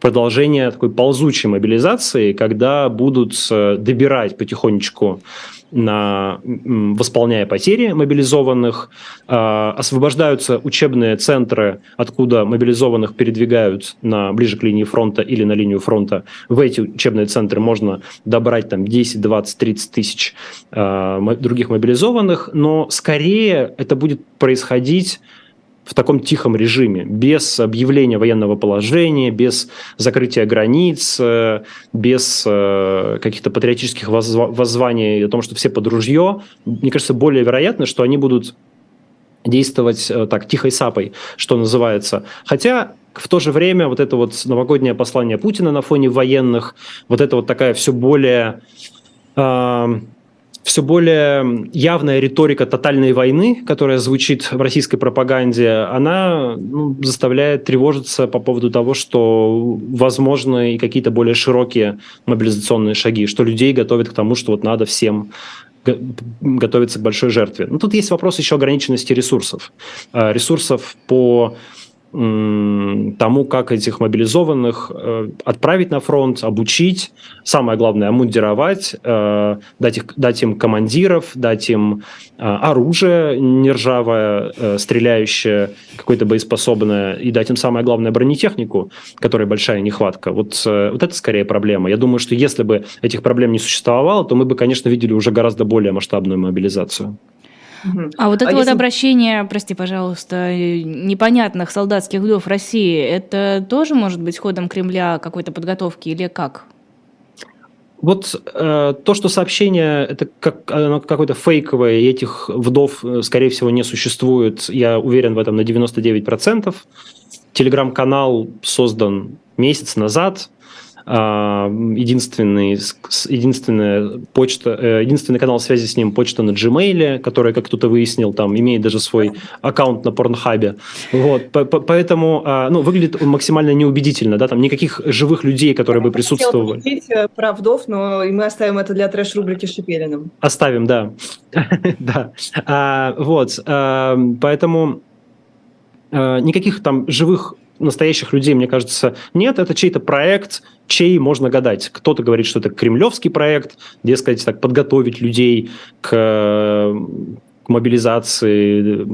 [SPEAKER 2] продолжение такой ползучей мобилизации, когда будут э, добирать потихонечку на, восполняя потери мобилизованных, э, освобождаются учебные центры, откуда мобилизованных передвигают на, ближе к линии фронта или на линию фронта. В эти учебные центры можно добрать там 10, 20, 30 тысяч э, других мобилизованных, но скорее это будет происходить в таком тихом режиме, без объявления военного положения, без закрытия границ, э, без э, каких-то патриотических воззваний о том, что все под ружье, мне кажется, более вероятно, что они будут действовать э, так тихой сапой, что называется. Хотя в то же время вот это вот новогоднее послание Путина на фоне военных, вот это вот такая все более э, все более явная риторика тотальной войны, которая звучит в российской пропаганде, она ну, заставляет тревожиться по поводу того, что возможны и какие-то более широкие мобилизационные шаги, что людей готовят к тому, что вот надо всем готовиться к большой жертве. Но тут есть вопрос еще ограниченности ресурсов. А, ресурсов по тому, как этих мобилизованных э, отправить на фронт, обучить, самое главное, обмундировать, э, дать, их, дать им командиров, дать им э, оружие нержавое, стреляющее, какое-то боеспособное, и дать им самое главное бронетехнику, которой большая нехватка. Вот, вот это скорее проблема. Я думаю, что если бы этих проблем не существовало, то мы бы, конечно, видели уже гораздо более масштабную мобилизацию.
[SPEAKER 3] А вот это а вот если... обращение, прости, пожалуйста, непонятных солдатских вдов России, это тоже может быть ходом Кремля какой-то подготовки или как?
[SPEAKER 2] Вот э, то, что сообщение это как, оно какое-то фейковое, и этих вдов, э, скорее всего, не существует, я уверен в этом на 99%. Телеграм-канал создан месяц назад, а, единственный, единственная почта, э, единственный канал связи с ним почта на Gmail, который, как кто-то выяснил, там имеет даже свой аккаунт на Порнхабе. Вот, поэтому, а, ну, выглядит он максимально неубедительно, да, там никаких живых людей, которые бы присутствовали.
[SPEAKER 4] Э, про вдов, но мы оставим это для трэш-рубрики с Шипелиным.
[SPEAKER 2] Оставим, да. да. А, вот, поэтому никаких там живых настоящих людей, мне кажется, нет. Это чей-то проект, чей можно гадать. Кто-то говорит, что это кремлевский проект, дескать, так, подготовить людей к мобилизации,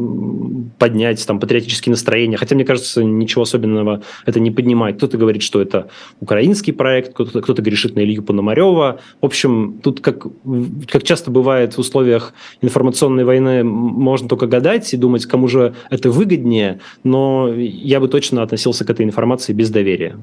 [SPEAKER 2] поднять там патриотические настроения. Хотя, мне кажется, ничего особенного это не поднимает. Кто-то говорит, что это украинский проект, кто-то, кто грешит на Илью Пономарева. В общем, тут, как, как часто бывает в условиях информационной войны, можно только гадать и думать, кому же это выгоднее, но я бы точно относился к этой информации без доверия.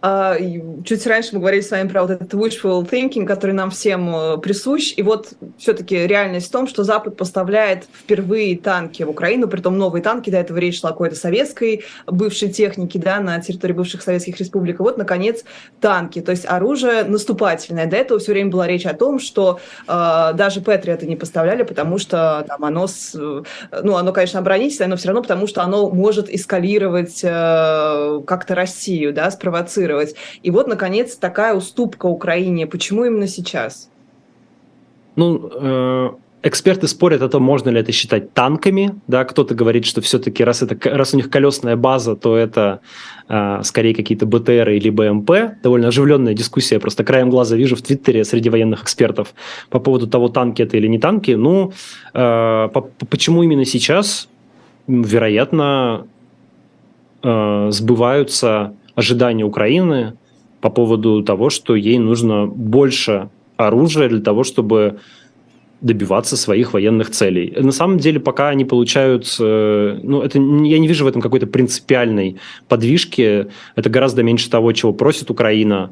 [SPEAKER 4] А, чуть раньше мы говорили с вами про вот этот wishful thinking, который нам всем э, присущ. И вот все-таки реальность в том, что Запад поставляет впервые танки в Украину, при том новые танки, до этого речь шла о какой-то советской бывшей технике да, на территории бывших советских республик. И вот, наконец, танки, то есть оружие наступательное. До этого все время была речь о том, что э, даже Патриоты не поставляли, потому что там оно, с, э, ну, оно, конечно, оборонительное, но все равно потому, что оно может эскалировать э, как-то Россию, да, спровоцировать. И вот, наконец, такая уступка Украине. Почему именно сейчас?
[SPEAKER 2] Ну, э, эксперты спорят о том, можно ли это считать танками. Да, кто-то говорит, что все-таки раз, это, раз у них колесная база, то это э, скорее какие-то БТР или БМП. Довольно оживленная дискуссия. Просто краем глаза вижу в Твиттере среди военных экспертов по поводу того, танки это или не танки. Ну, э, по, почему именно сейчас? Вероятно, э, сбываются ожидания Украины по поводу того, что ей нужно больше оружия для того, чтобы добиваться своих военных целей. На самом деле, пока они получают, э, ну, это я не вижу в этом какой-то принципиальной подвижки. Это гораздо меньше того, чего просит Украина.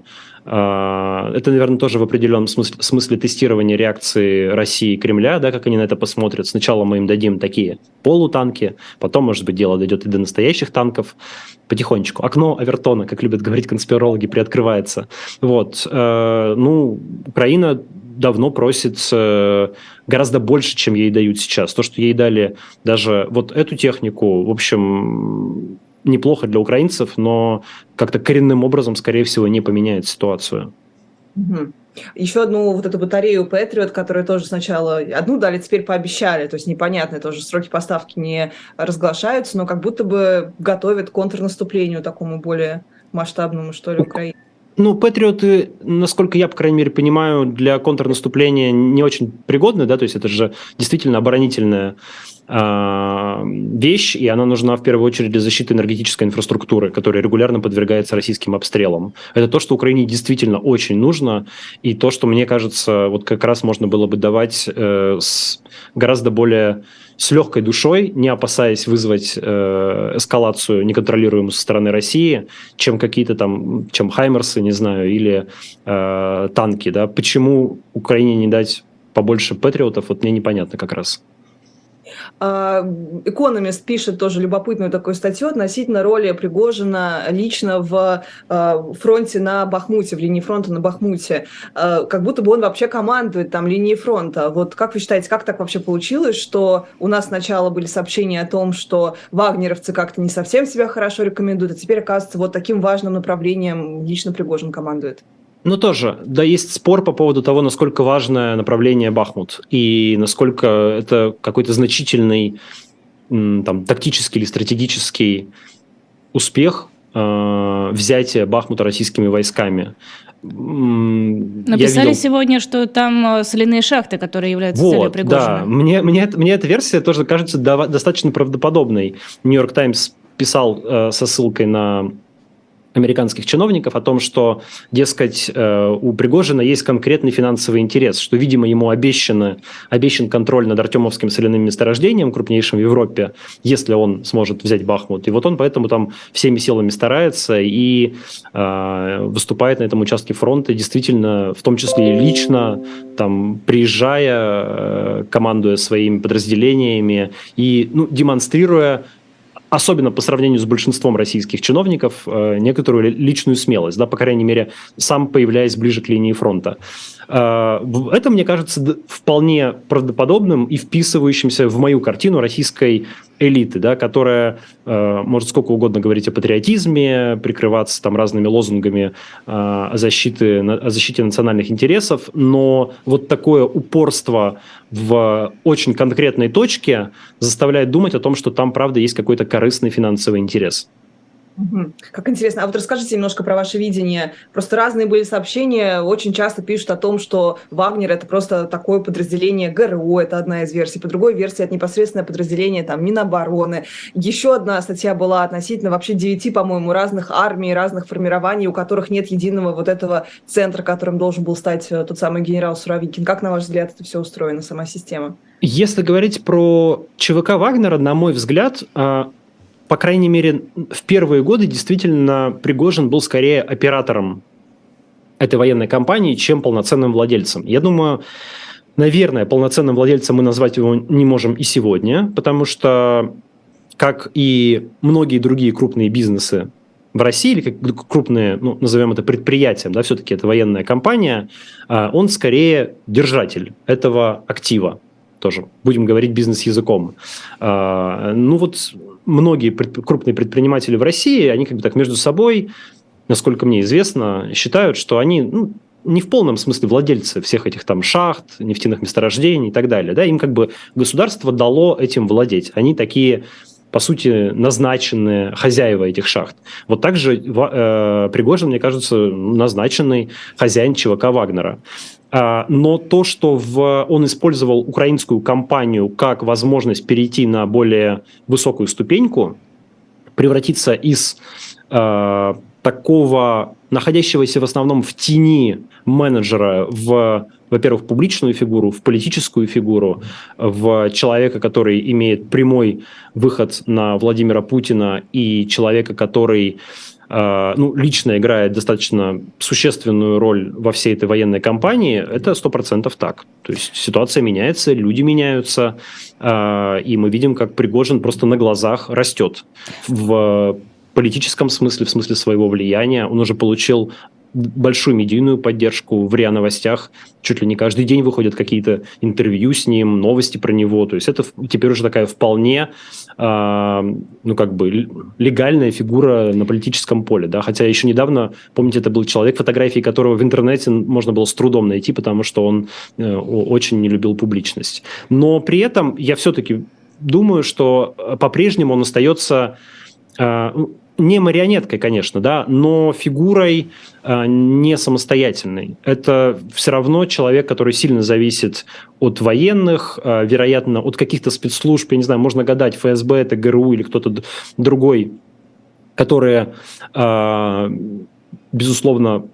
[SPEAKER 2] А, это, наверное, тоже в определенном смысле, смысле тестирования реакции России и Кремля, да, как они на это посмотрят. Сначала мы им дадим такие полутанки, потом, может быть, дело дойдет и до настоящих танков потихонечку. Окно Авертона, как любят говорить конспирологи, приоткрывается. Вот. Э, ну, Украина давно просит э, гораздо больше, чем ей дают сейчас. То, что ей дали даже вот эту технику, в общем, неплохо для украинцев, но как-то коренным образом, скорее всего, не поменяет ситуацию.
[SPEAKER 4] Угу. Еще одну вот эту батарею Patriot, которую тоже сначала одну дали, теперь пообещали, то есть непонятно, тоже сроки поставки не разглашаются, но как будто бы готовят к контрнаступлению такому более масштабному, что ли, Украине.
[SPEAKER 2] Ну, патриоты, насколько я, по крайней мере, понимаю, для контрнаступления не очень пригодны, да, то есть это же действительно оборонительная э, вещь, и она нужна в первую очередь для защиты энергетической инфраструктуры, которая регулярно подвергается российским обстрелам. Это то, что Украине действительно очень нужно, и то, что, мне кажется, вот как раз можно было бы давать э, с гораздо более с легкой душой, не опасаясь вызвать э, эскалацию неконтролируемую со стороны России, чем какие-то там, чем Хаймерсы, не знаю, или э, танки, да. Почему Украине не дать побольше патриотов, вот мне непонятно как раз.
[SPEAKER 4] Экономист пишет тоже любопытную такую статью относительно роли Пригожина лично в а, фронте на Бахмуте, в линии фронта на Бахмуте. А, как будто бы он вообще командует там линии фронта. Вот как вы считаете, как так вообще получилось, что у нас сначала были сообщения о том, что вагнеровцы как-то не совсем себя хорошо рекомендуют, а теперь, оказывается, вот таким важным направлением лично Пригожин командует?
[SPEAKER 2] Ну, тоже, да, есть спор по поводу того, насколько важное направление Бахмут и насколько это какой-то значительный там, тактический или стратегический успех э, взятия Бахмута российскими войсками.
[SPEAKER 3] Написали видел... сегодня, что там э, соляные шахты, которые являются вот, целью Пригожина.
[SPEAKER 2] Да, мне, мне, мне эта версия тоже кажется достаточно правдоподобной. Нью-Йорк Таймс писал э, со ссылкой на американских чиновников о том, что, дескать, э, у Пригожина есть конкретный финансовый интерес, что, видимо, ему обещано, обещан контроль над Артемовским соляным месторождением, крупнейшим в Европе, если он сможет взять Бахмут. И вот он поэтому там всеми силами старается и э, выступает на этом участке фронта, действительно, в том числе и лично, там, приезжая, э, командуя своими подразделениями и ну, демонстрируя особенно по сравнению с большинством российских чиновников, э, некоторую личную смелость, да, по крайней мере, сам появляясь ближе к линии фронта. Э, это, мне кажется, вполне правдоподобным и вписывающимся в мою картину российской элиты, да, которая э, может сколько угодно говорить о патриотизме, прикрываться там разными лозунгами о, защите, о защите национальных интересов, но вот такое упорство в очень конкретной точке заставляет думать о том, что там, правда, есть какой-то корыстный финансовый интерес.
[SPEAKER 4] Как интересно. А вот расскажите немножко про ваше видение. Просто разные были сообщения, очень часто пишут о том, что Вагнер это просто такое подразделение ГРУ, это одна из версий. По другой версии это непосредственное подразделение там Минобороны. Еще одна статья была относительно вообще девяти, по-моему, разных армий, разных формирований, у которых нет единого вот этого центра, которым должен был стать э, тот самый генерал Суровикин. Как, на ваш взгляд, это все устроено, сама система?
[SPEAKER 2] Если говорить про ЧВК Вагнера, на мой взгляд, а, по крайней мере, в первые годы действительно Пригожин был скорее оператором этой военной кампании, чем полноценным владельцем. Я думаю, наверное, полноценным владельцем мы назвать его не можем и сегодня, потому что, как и многие другие крупные бизнесы в России, или как крупные, ну, назовем это предприятием, да, все-таки это военная компания, а, он скорее держатель этого актива тоже. Будем говорить бизнес-языком. А, ну вот многие крупные предприниматели в России, они как бы так между собой, насколько мне известно, считают, что они ну, не в полном смысле владельцы всех этих там шахт, нефтяных месторождений и так далее. Да? Им как бы государство дало этим владеть. Они такие по сути, назначенные хозяева этих шахт. Вот также э, Пригожин, мне кажется, назначенный хозяин ЧВК Вагнера. А, но то, что в, он использовал украинскую компанию как возможность перейти на более высокую ступеньку, превратиться из э, такого находящегося в основном в тени менеджера в, во-первых, публичную фигуру, в политическую фигуру, в человека, который имеет прямой выход на Владимира Путина и человека, который а, ну, лично играет достаточно существенную роль во всей этой военной кампании, это сто процентов так. То есть ситуация меняется, люди меняются, а, и мы видим, как Пригожин просто на глазах растет в политическом смысле, в смысле своего влияния. Он уже получил большую медийную поддержку в РИА Новостях. Чуть ли не каждый день выходят какие-то интервью с ним, новости про него. То есть это теперь уже такая вполне, э, ну как бы легальная фигура на политическом поле. Да? Хотя еще недавно, помните, это был человек, фотографии которого в интернете можно было с трудом найти, потому что он э, очень не любил публичность. Но при этом я все-таки думаю, что э, по-прежнему он остается... Э, не марионеткой, конечно, да, но фигурой э, не самостоятельной. Это все равно человек, который сильно зависит от военных, э, вероятно, от каких-то спецслужб, я не знаю, можно гадать, ФСБ, это ГРУ или кто-то другой, которые, э, безусловно,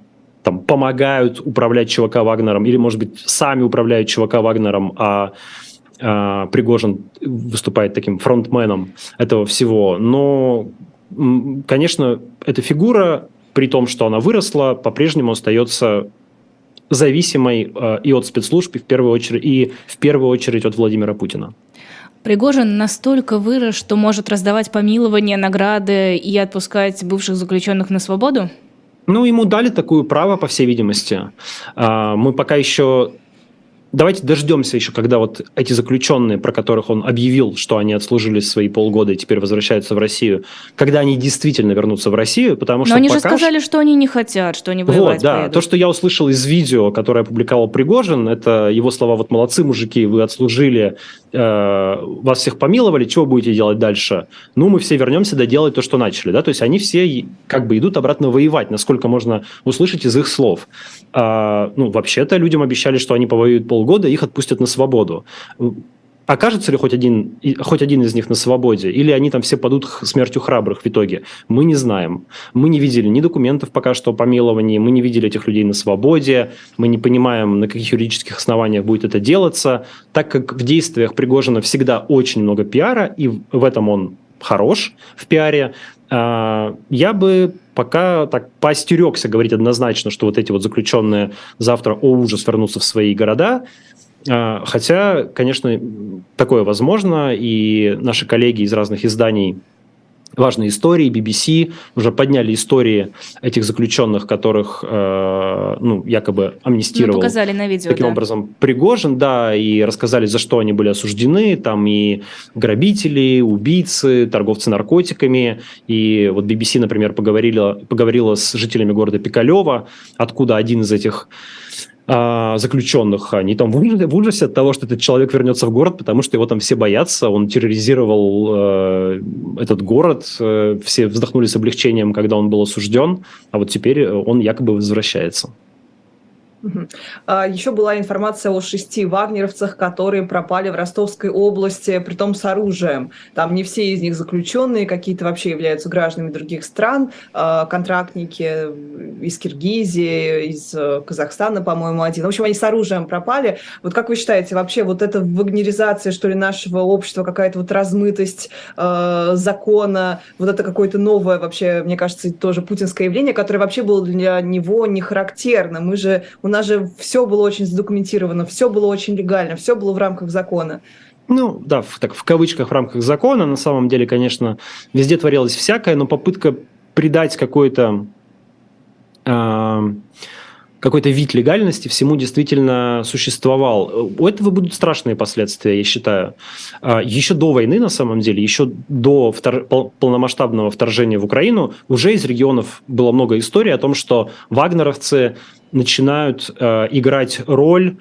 [SPEAKER 2] там, помогают управлять ЧВК Вагнером, или, может быть, сами управляют ЧВК Вагнером, а Пригожин выступает таким фронтменом этого всего. Но конечно, эта фигура, при том, что она выросла, по-прежнему остается зависимой э, и от спецслужб, и в первую очередь, и в первую очередь от Владимира Путина.
[SPEAKER 3] Пригожин настолько вырос, что может раздавать помилования, награды и отпускать бывших заключенных на свободу?
[SPEAKER 2] Ну, ему дали такое право, по всей видимости. А, мы пока еще Давайте дождемся еще, когда вот эти заключенные, про которых он объявил, что они отслужили свои полгода и теперь возвращаются в Россию, когда они действительно вернутся в Россию, потому
[SPEAKER 3] Но
[SPEAKER 2] что
[SPEAKER 3] они
[SPEAKER 2] пока...
[SPEAKER 3] же сказали, что они не хотят, что они воевать
[SPEAKER 2] Вот, да.
[SPEAKER 3] поедут.
[SPEAKER 2] То, что я услышал из видео, которое опубликовал Пригожин, это его слова «Вот молодцы, мужики, вы отслужили, вас всех помиловали, чего будете делать дальше? Ну, мы все вернемся доделать то, что начали». Да? То есть они все как бы идут обратно воевать, насколько можно услышать из их слов. А, ну, вообще-то людям обещали, что они повоюют полгода, их отпустят на свободу. Окажется ли хоть один, хоть один из них на свободе, или они там все падут смертью храбрых в итоге, мы не знаем. Мы не видели ни документов пока что о помиловании, мы не видели этих людей на свободе, мы не понимаем, на каких юридических основаниях будет это делаться, так как в действиях Пригожина всегда очень много пиара, и в этом он хорош в пиаре, а, я бы пока так поостерегся говорить однозначно, что вот эти вот заключенные завтра, о ужас, вернутся в свои города. А, хотя, конечно, такое возможно, и наши коллеги из разных изданий важные истории. BBC уже подняли истории этих заключенных, которых э, ну, якобы амнистировал. Ну,
[SPEAKER 3] показали на видео,
[SPEAKER 2] Таким
[SPEAKER 3] да.
[SPEAKER 2] образом, Пригожин, да, и рассказали, за что они были осуждены. Там и грабители, убийцы, торговцы наркотиками. И вот BBC, например, поговорила, поговорила с жителями города Пикалева, откуда один из этих а, заключенных, они там в ужасе от того, что этот человек вернется в город, потому что его там все боятся, он терроризировал э, этот город, э, все вздохнули с облегчением, когда он был осужден, а вот теперь он якобы возвращается.
[SPEAKER 4] А, Еще была информация о шести вагнеровцах, которые пропали в Ростовской области, при том с оружием. Там не все из них заключенные, какие-то вообще являются гражданами других стран, а, контрактники из Киргизии, из э, Казахстана, по-моему, один. В общем, они с оружием пропали. Вот как вы считаете, вообще вот эта вагнеризация, что ли, нашего общества, какая-то вот размытость э, закона, вот это какое-то новое вообще, мне кажется, тоже путинское явление, которое вообще было для него не характерно. Мы же, у нас же все было очень задокументировано, все было очень легально, все было в рамках закона.
[SPEAKER 2] Ну, да, в, так, в кавычках в рамках закона. На самом деле, конечно, везде творилось всякое, но попытка придать какой-то э, какой-то вид легальности всему действительно существовал. У этого будут страшные последствия, я считаю. Еще до войны, на самом деле, еще до втор... полномасштабного вторжения в Украину, уже из регионов было много историй о том, что вагнеровцы начинают э, играть роль,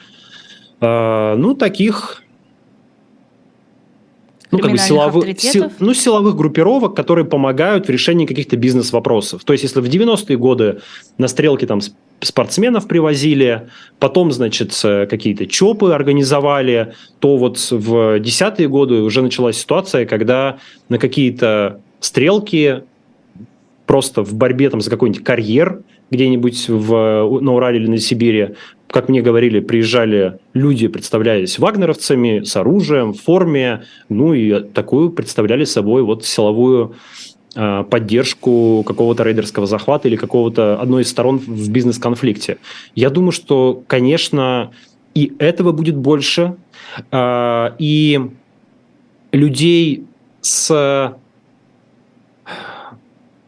[SPEAKER 2] э, ну, таких ну, как бы силовых, сил, ну, силовых группировок, которые помогают в решении каких-то бизнес-вопросов. То есть, если в 90-е годы на стрелке там спортсменов привозили, потом, значит, какие-то ЧОПы организовали, то вот в десятые годы уже началась ситуация, когда на какие-то стрелки просто в борьбе там за какой-нибудь карьер где-нибудь в, на Урале или на Сибири, как мне говорили, приезжали люди, представляясь вагнеровцами, с оружием, в форме, ну и такую представляли собой вот силовую э, поддержку какого-то рейдерского захвата или какого-то одной из сторон в бизнес-конфликте. Я думаю, что, конечно, и этого будет больше, э, и людей с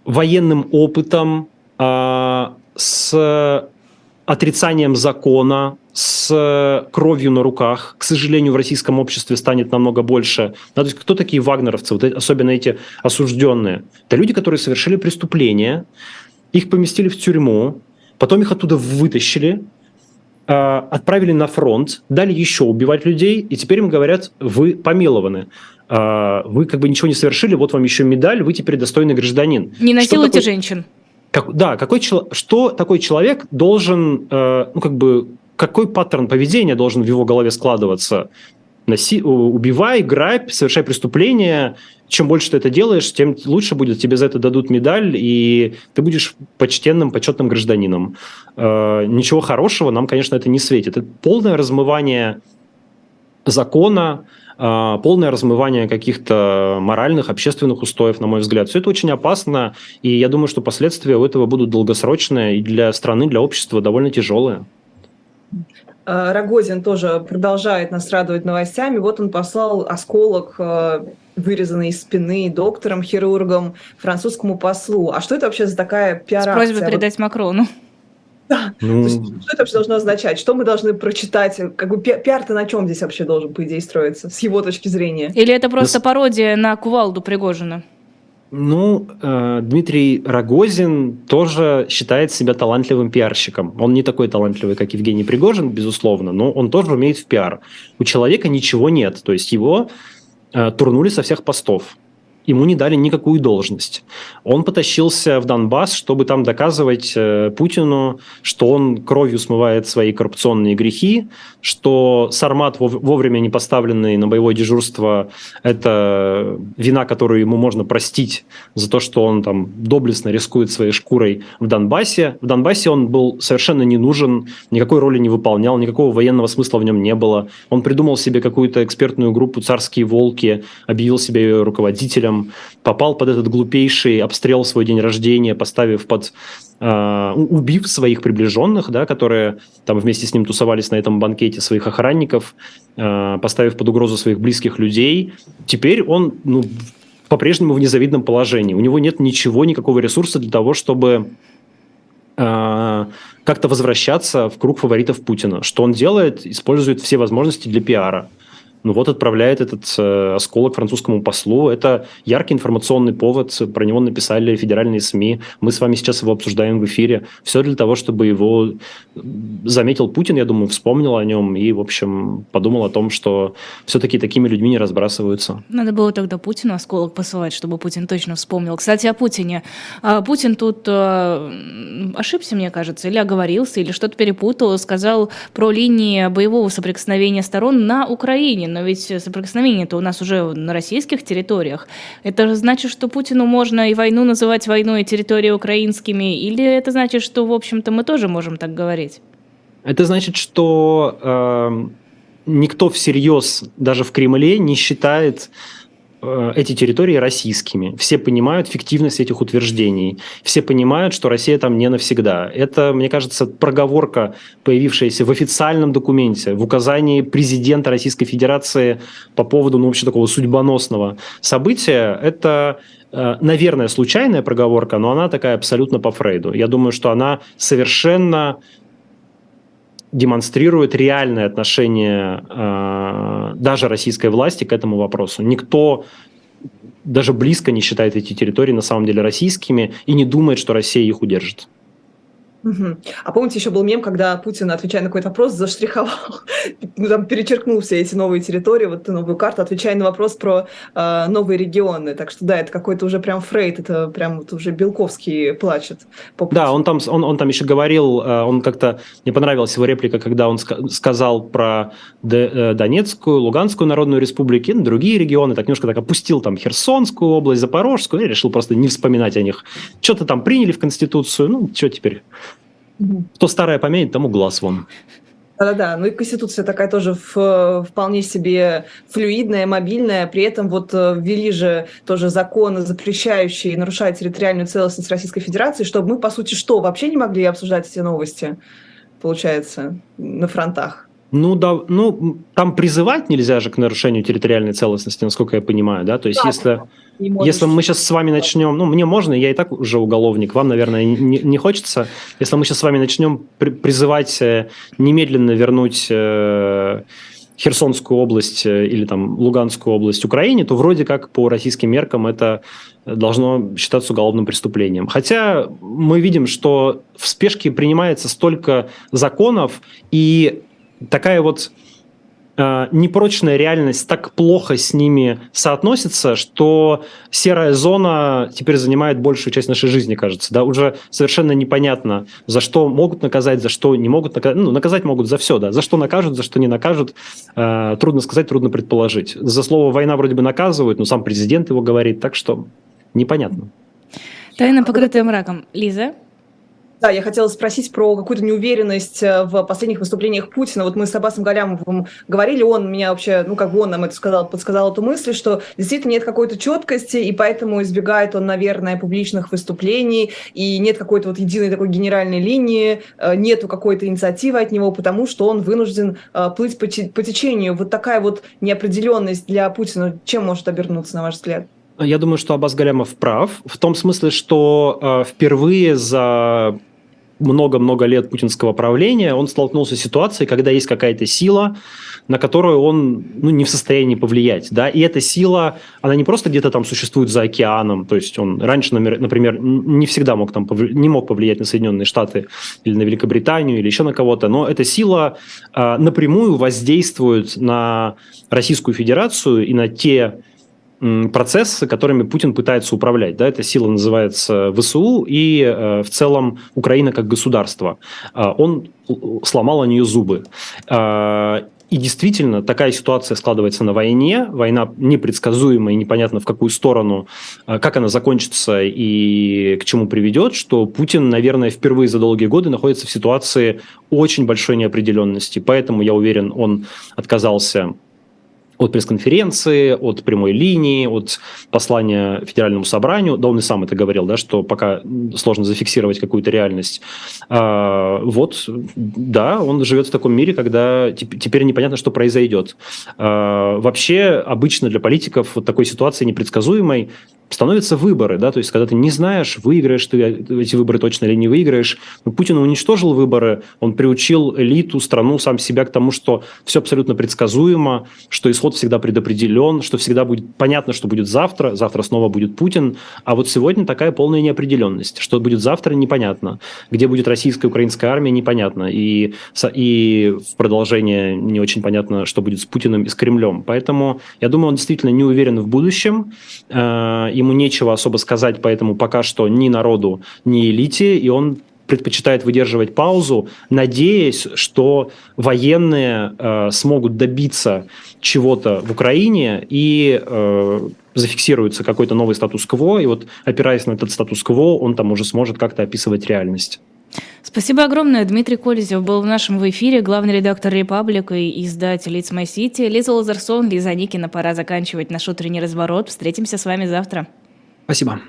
[SPEAKER 2] военным опытом, с отрицанием закона, с кровью на руках, к сожалению, в российском обществе станет намного больше. Да, то есть кто такие вагнеровцы, вот особенно эти осужденные? Это люди, которые совершили преступление, их поместили в тюрьму, потом их оттуда вытащили, э, отправили на фронт, дали еще убивать людей, и теперь им говорят, вы помилованы. Э, вы как бы ничего не совершили, вот вам еще медаль, вы теперь достойный гражданин.
[SPEAKER 3] Не насилуйте такой, женщин.
[SPEAKER 2] Как, да, какой, что такой человек должен, э, ну как бы, какой паттерн поведения должен в его голове складываться? Носи, убивай, грабь, совершай преступления. Чем больше ты это делаешь, тем лучше будет. Тебе за это дадут медаль, и ты будешь почтенным, почетным гражданином. Э, ничего хорошего нам, конечно, это не светит. Это полное размывание закона, полное размывание каких-то моральных, общественных устоев, на мой взгляд. Все это очень опасно, и я думаю, что последствия у этого будут долгосрочные и для страны, для общества довольно тяжелые.
[SPEAKER 4] Э, Рогозин тоже продолжает нас радовать новостями. Вот он послал осколок, э, вырезанный из спины доктором-хирургом, французскому послу. А что это вообще за такая пиар-акция?
[SPEAKER 3] С просьбой передать Макрону.
[SPEAKER 4] Да. Ну... Есть, что это вообще должно означать? Что мы должны прочитать? Как бы пиар-то на чем здесь вообще должен, по идее, строиться, с его точки зрения?
[SPEAKER 3] Или это просто ну... пародия на кувалду Пригожина?
[SPEAKER 2] Ну, э, Дмитрий Рогозин тоже считает себя талантливым пиарщиком. Он не такой талантливый, как Евгений Пригожин, безусловно, но он тоже умеет в пиар. У человека ничего нет, то есть его э, турнули со всех постов ему не дали никакую должность. Он потащился в Донбасс, чтобы там доказывать э, Путину, что он кровью смывает свои коррупционные грехи, что Сармат, вовремя не поставленный на боевое дежурство, это вина, которую ему можно простить за то, что он там доблестно рискует своей шкурой в Донбассе. В Донбассе он был совершенно не нужен, никакой роли не выполнял, никакого военного смысла в нем не было. Он придумал себе какую-то экспертную группу «Царские волки», объявил себя ее руководителем, попал под этот глупейший обстрел в свой день рождения, поставив под Uh, убив своих приближенных, да, которые там вместе с ним тусовались на этом банкете своих охранников, uh, поставив под угрозу своих близких людей. Теперь он ну, по-прежнему в незавидном положении. У него нет ничего, никакого ресурса для того, чтобы uh, как-то возвращаться в круг фаворитов Путина. Что он делает? Использует все возможности для пиара ну вот отправляет этот э, осколок французскому послу. Это яркий информационный повод, про него написали федеральные СМИ. Мы с вами сейчас его обсуждаем в эфире. Все для того, чтобы его заметил Путин, я думаю, вспомнил о нем и, в общем, подумал о том, что все-таки такими людьми не разбрасываются.
[SPEAKER 3] Надо было тогда Путину осколок посылать, чтобы Путин точно вспомнил. Кстати, о Путине. А, Путин тут э, ошибся, мне кажется, или оговорился, или что-то перепутал, сказал про линии боевого соприкосновения сторон на Украине но ведь соприкосновение-то у нас уже на российских территориях. Это значит, что Путину можно и войну называть войной, и территории украинскими, или это значит, что, в общем-то, мы тоже можем так говорить?
[SPEAKER 2] Это значит, что э, никто всерьез, даже в Кремле, не считает эти территории российскими. Все понимают фиктивность этих утверждений. Все понимают, что Россия там не навсегда. Это, мне кажется, проговорка, появившаяся в официальном документе, в указании президента Российской Федерации по поводу, ну, вообще такого судьбоносного события. Это э, наверное, случайная проговорка, но она такая абсолютно по Фрейду. Я думаю, что она совершенно демонстрирует реальное отношение э, даже российской власти к этому вопросу. Никто даже близко не считает эти территории на самом деле российскими и не думает, что Россия их удержит.
[SPEAKER 4] Угу. А помните, еще был мем, когда Путин, отвечая на какой-то вопрос, заштриховал, ну, там перечеркнул все эти новые территории, вот новую карту, отвечая на вопрос про э, новые регионы. Так что да, это какой-то уже прям Фрейд, это прям вот уже Белковский плачет.
[SPEAKER 2] По да, он там, он, он там еще говорил, э, он как-то, мне понравилась его реплика, когда он ска- сказал про Д- Донецкую, Луганскую народную республики, ну, другие регионы, так немножко так опустил там Херсонскую область, Запорожскую, и решил просто не вспоминать о них. Что-то там приняли в Конституцию, ну, что теперь? Кто старое помянет, тому глаз вон.
[SPEAKER 4] Да-да-да, ну и Конституция такая тоже в, вполне себе флюидная, мобильная, при этом вот э, ввели же тоже законы, запрещающие нарушать территориальную целостность Российской Федерации, чтобы мы, по сути, что, вообще не могли обсуждать эти новости, получается, на фронтах?
[SPEAKER 2] Ну да, ну там призывать нельзя же к нарушению территориальной целостности, насколько я понимаю, да. То есть да, если если мы сейчас с вами начнем, ну мне можно, я и так уже уголовник, вам, наверное, не, не хочется. Если мы сейчас с вами начнем при, призывать э, немедленно вернуть э, Херсонскую область э, или там Луганскую область Украине, то вроде как по российским меркам это должно считаться уголовным преступлением. Хотя мы видим, что в спешке принимается столько законов, и такая вот э, непрочная реальность так плохо с ними соотносится, что серая зона теперь занимает большую часть нашей жизни, кажется. Да? Уже совершенно непонятно, за что могут наказать, за что не могут наказать. Ну, наказать могут за все, да. За что накажут, за что не накажут. Э, трудно сказать, трудно предположить. За слово «война» вроде бы наказывают, но сам президент его говорит, так что непонятно.
[SPEAKER 3] Тайна, покрытая мраком. Лиза?
[SPEAKER 4] Да, я хотела спросить про какую-то неуверенность э, в последних выступлениях Путина. Вот мы с Аббасом Галямовым говорили, он меня вообще, ну как бы он нам это сказал, подсказал эту мысль, что действительно нет какой-то четкости, и поэтому избегает он, наверное, публичных выступлений, и нет какой-то вот единой такой генеральной линии, э, нету какой-то инициативы от него, потому что он вынужден э, плыть по, по течению. Вот такая вот неопределенность для Путина, чем может обернуться, на ваш взгляд?
[SPEAKER 2] Я думаю, что Аббас Галямов прав, в том смысле, что э, впервые за много-много лет путинского правления он столкнулся с ситуацией, когда есть какая-то сила, на которую он ну, не в состоянии повлиять. Да? И эта сила, она не просто где-то там существует за океаном, то есть он раньше, например, не всегда мог, там, не мог повлиять на Соединенные Штаты или на Великобританию или еще на кого-то, но эта сила э, напрямую воздействует на Российскую Федерацию и на те процессы, которыми Путин пытается управлять. Да, эта сила называется ВСУ и э, в целом Украина как государство. Э, он сломал о нее зубы. Э, и действительно, такая ситуация складывается на войне. Война непредсказуемая непонятно в какую сторону, как она закончится и к чему приведет, что Путин, наверное, впервые за долгие годы находится в ситуации очень большой неопределенности. Поэтому, я уверен, он отказался от пресс-конференции, от прямой линии, от послания Федеральному собранию. Да, он и сам это говорил, да, что пока сложно зафиксировать какую-то реальность. А, вот, да, он живет в таком мире, когда теперь непонятно, что произойдет. А, вообще, обычно для политиков вот такой ситуации непредсказуемой становятся выборы, да, то есть когда ты не знаешь, выиграешь ты эти выборы точно или не выиграешь. Но Путин уничтожил выборы, он приучил элиту, страну, сам себя к тому, что все абсолютно предсказуемо, что исход всегда предопределен, что всегда будет понятно, что будет завтра, завтра снова будет Путин, а вот сегодня такая полная неопределенность, что будет завтра непонятно, где будет российская украинская армия непонятно, и, и в продолжение не очень понятно, что будет с Путиным и с Кремлем. Поэтому я думаю, он действительно не уверен в будущем, э, ему нечего особо сказать, поэтому пока что ни народу, ни элите, и он предпочитает выдерживать паузу, надеясь, что военные э, смогут добиться чего-то в Украине и э, зафиксируется какой-то новый статус-кво, и вот опираясь на этот статус-кво, он там уже сможет как-то описывать реальность.
[SPEAKER 3] Спасибо огромное. Дмитрий Колезев был в нашем в эфире, главный редактор «Репаблик» и издатель «It's My City». Лиза Лазарсон, Лиза Никина. Пора заканчивать наш утренний разворот. Встретимся с вами завтра.
[SPEAKER 2] Спасибо.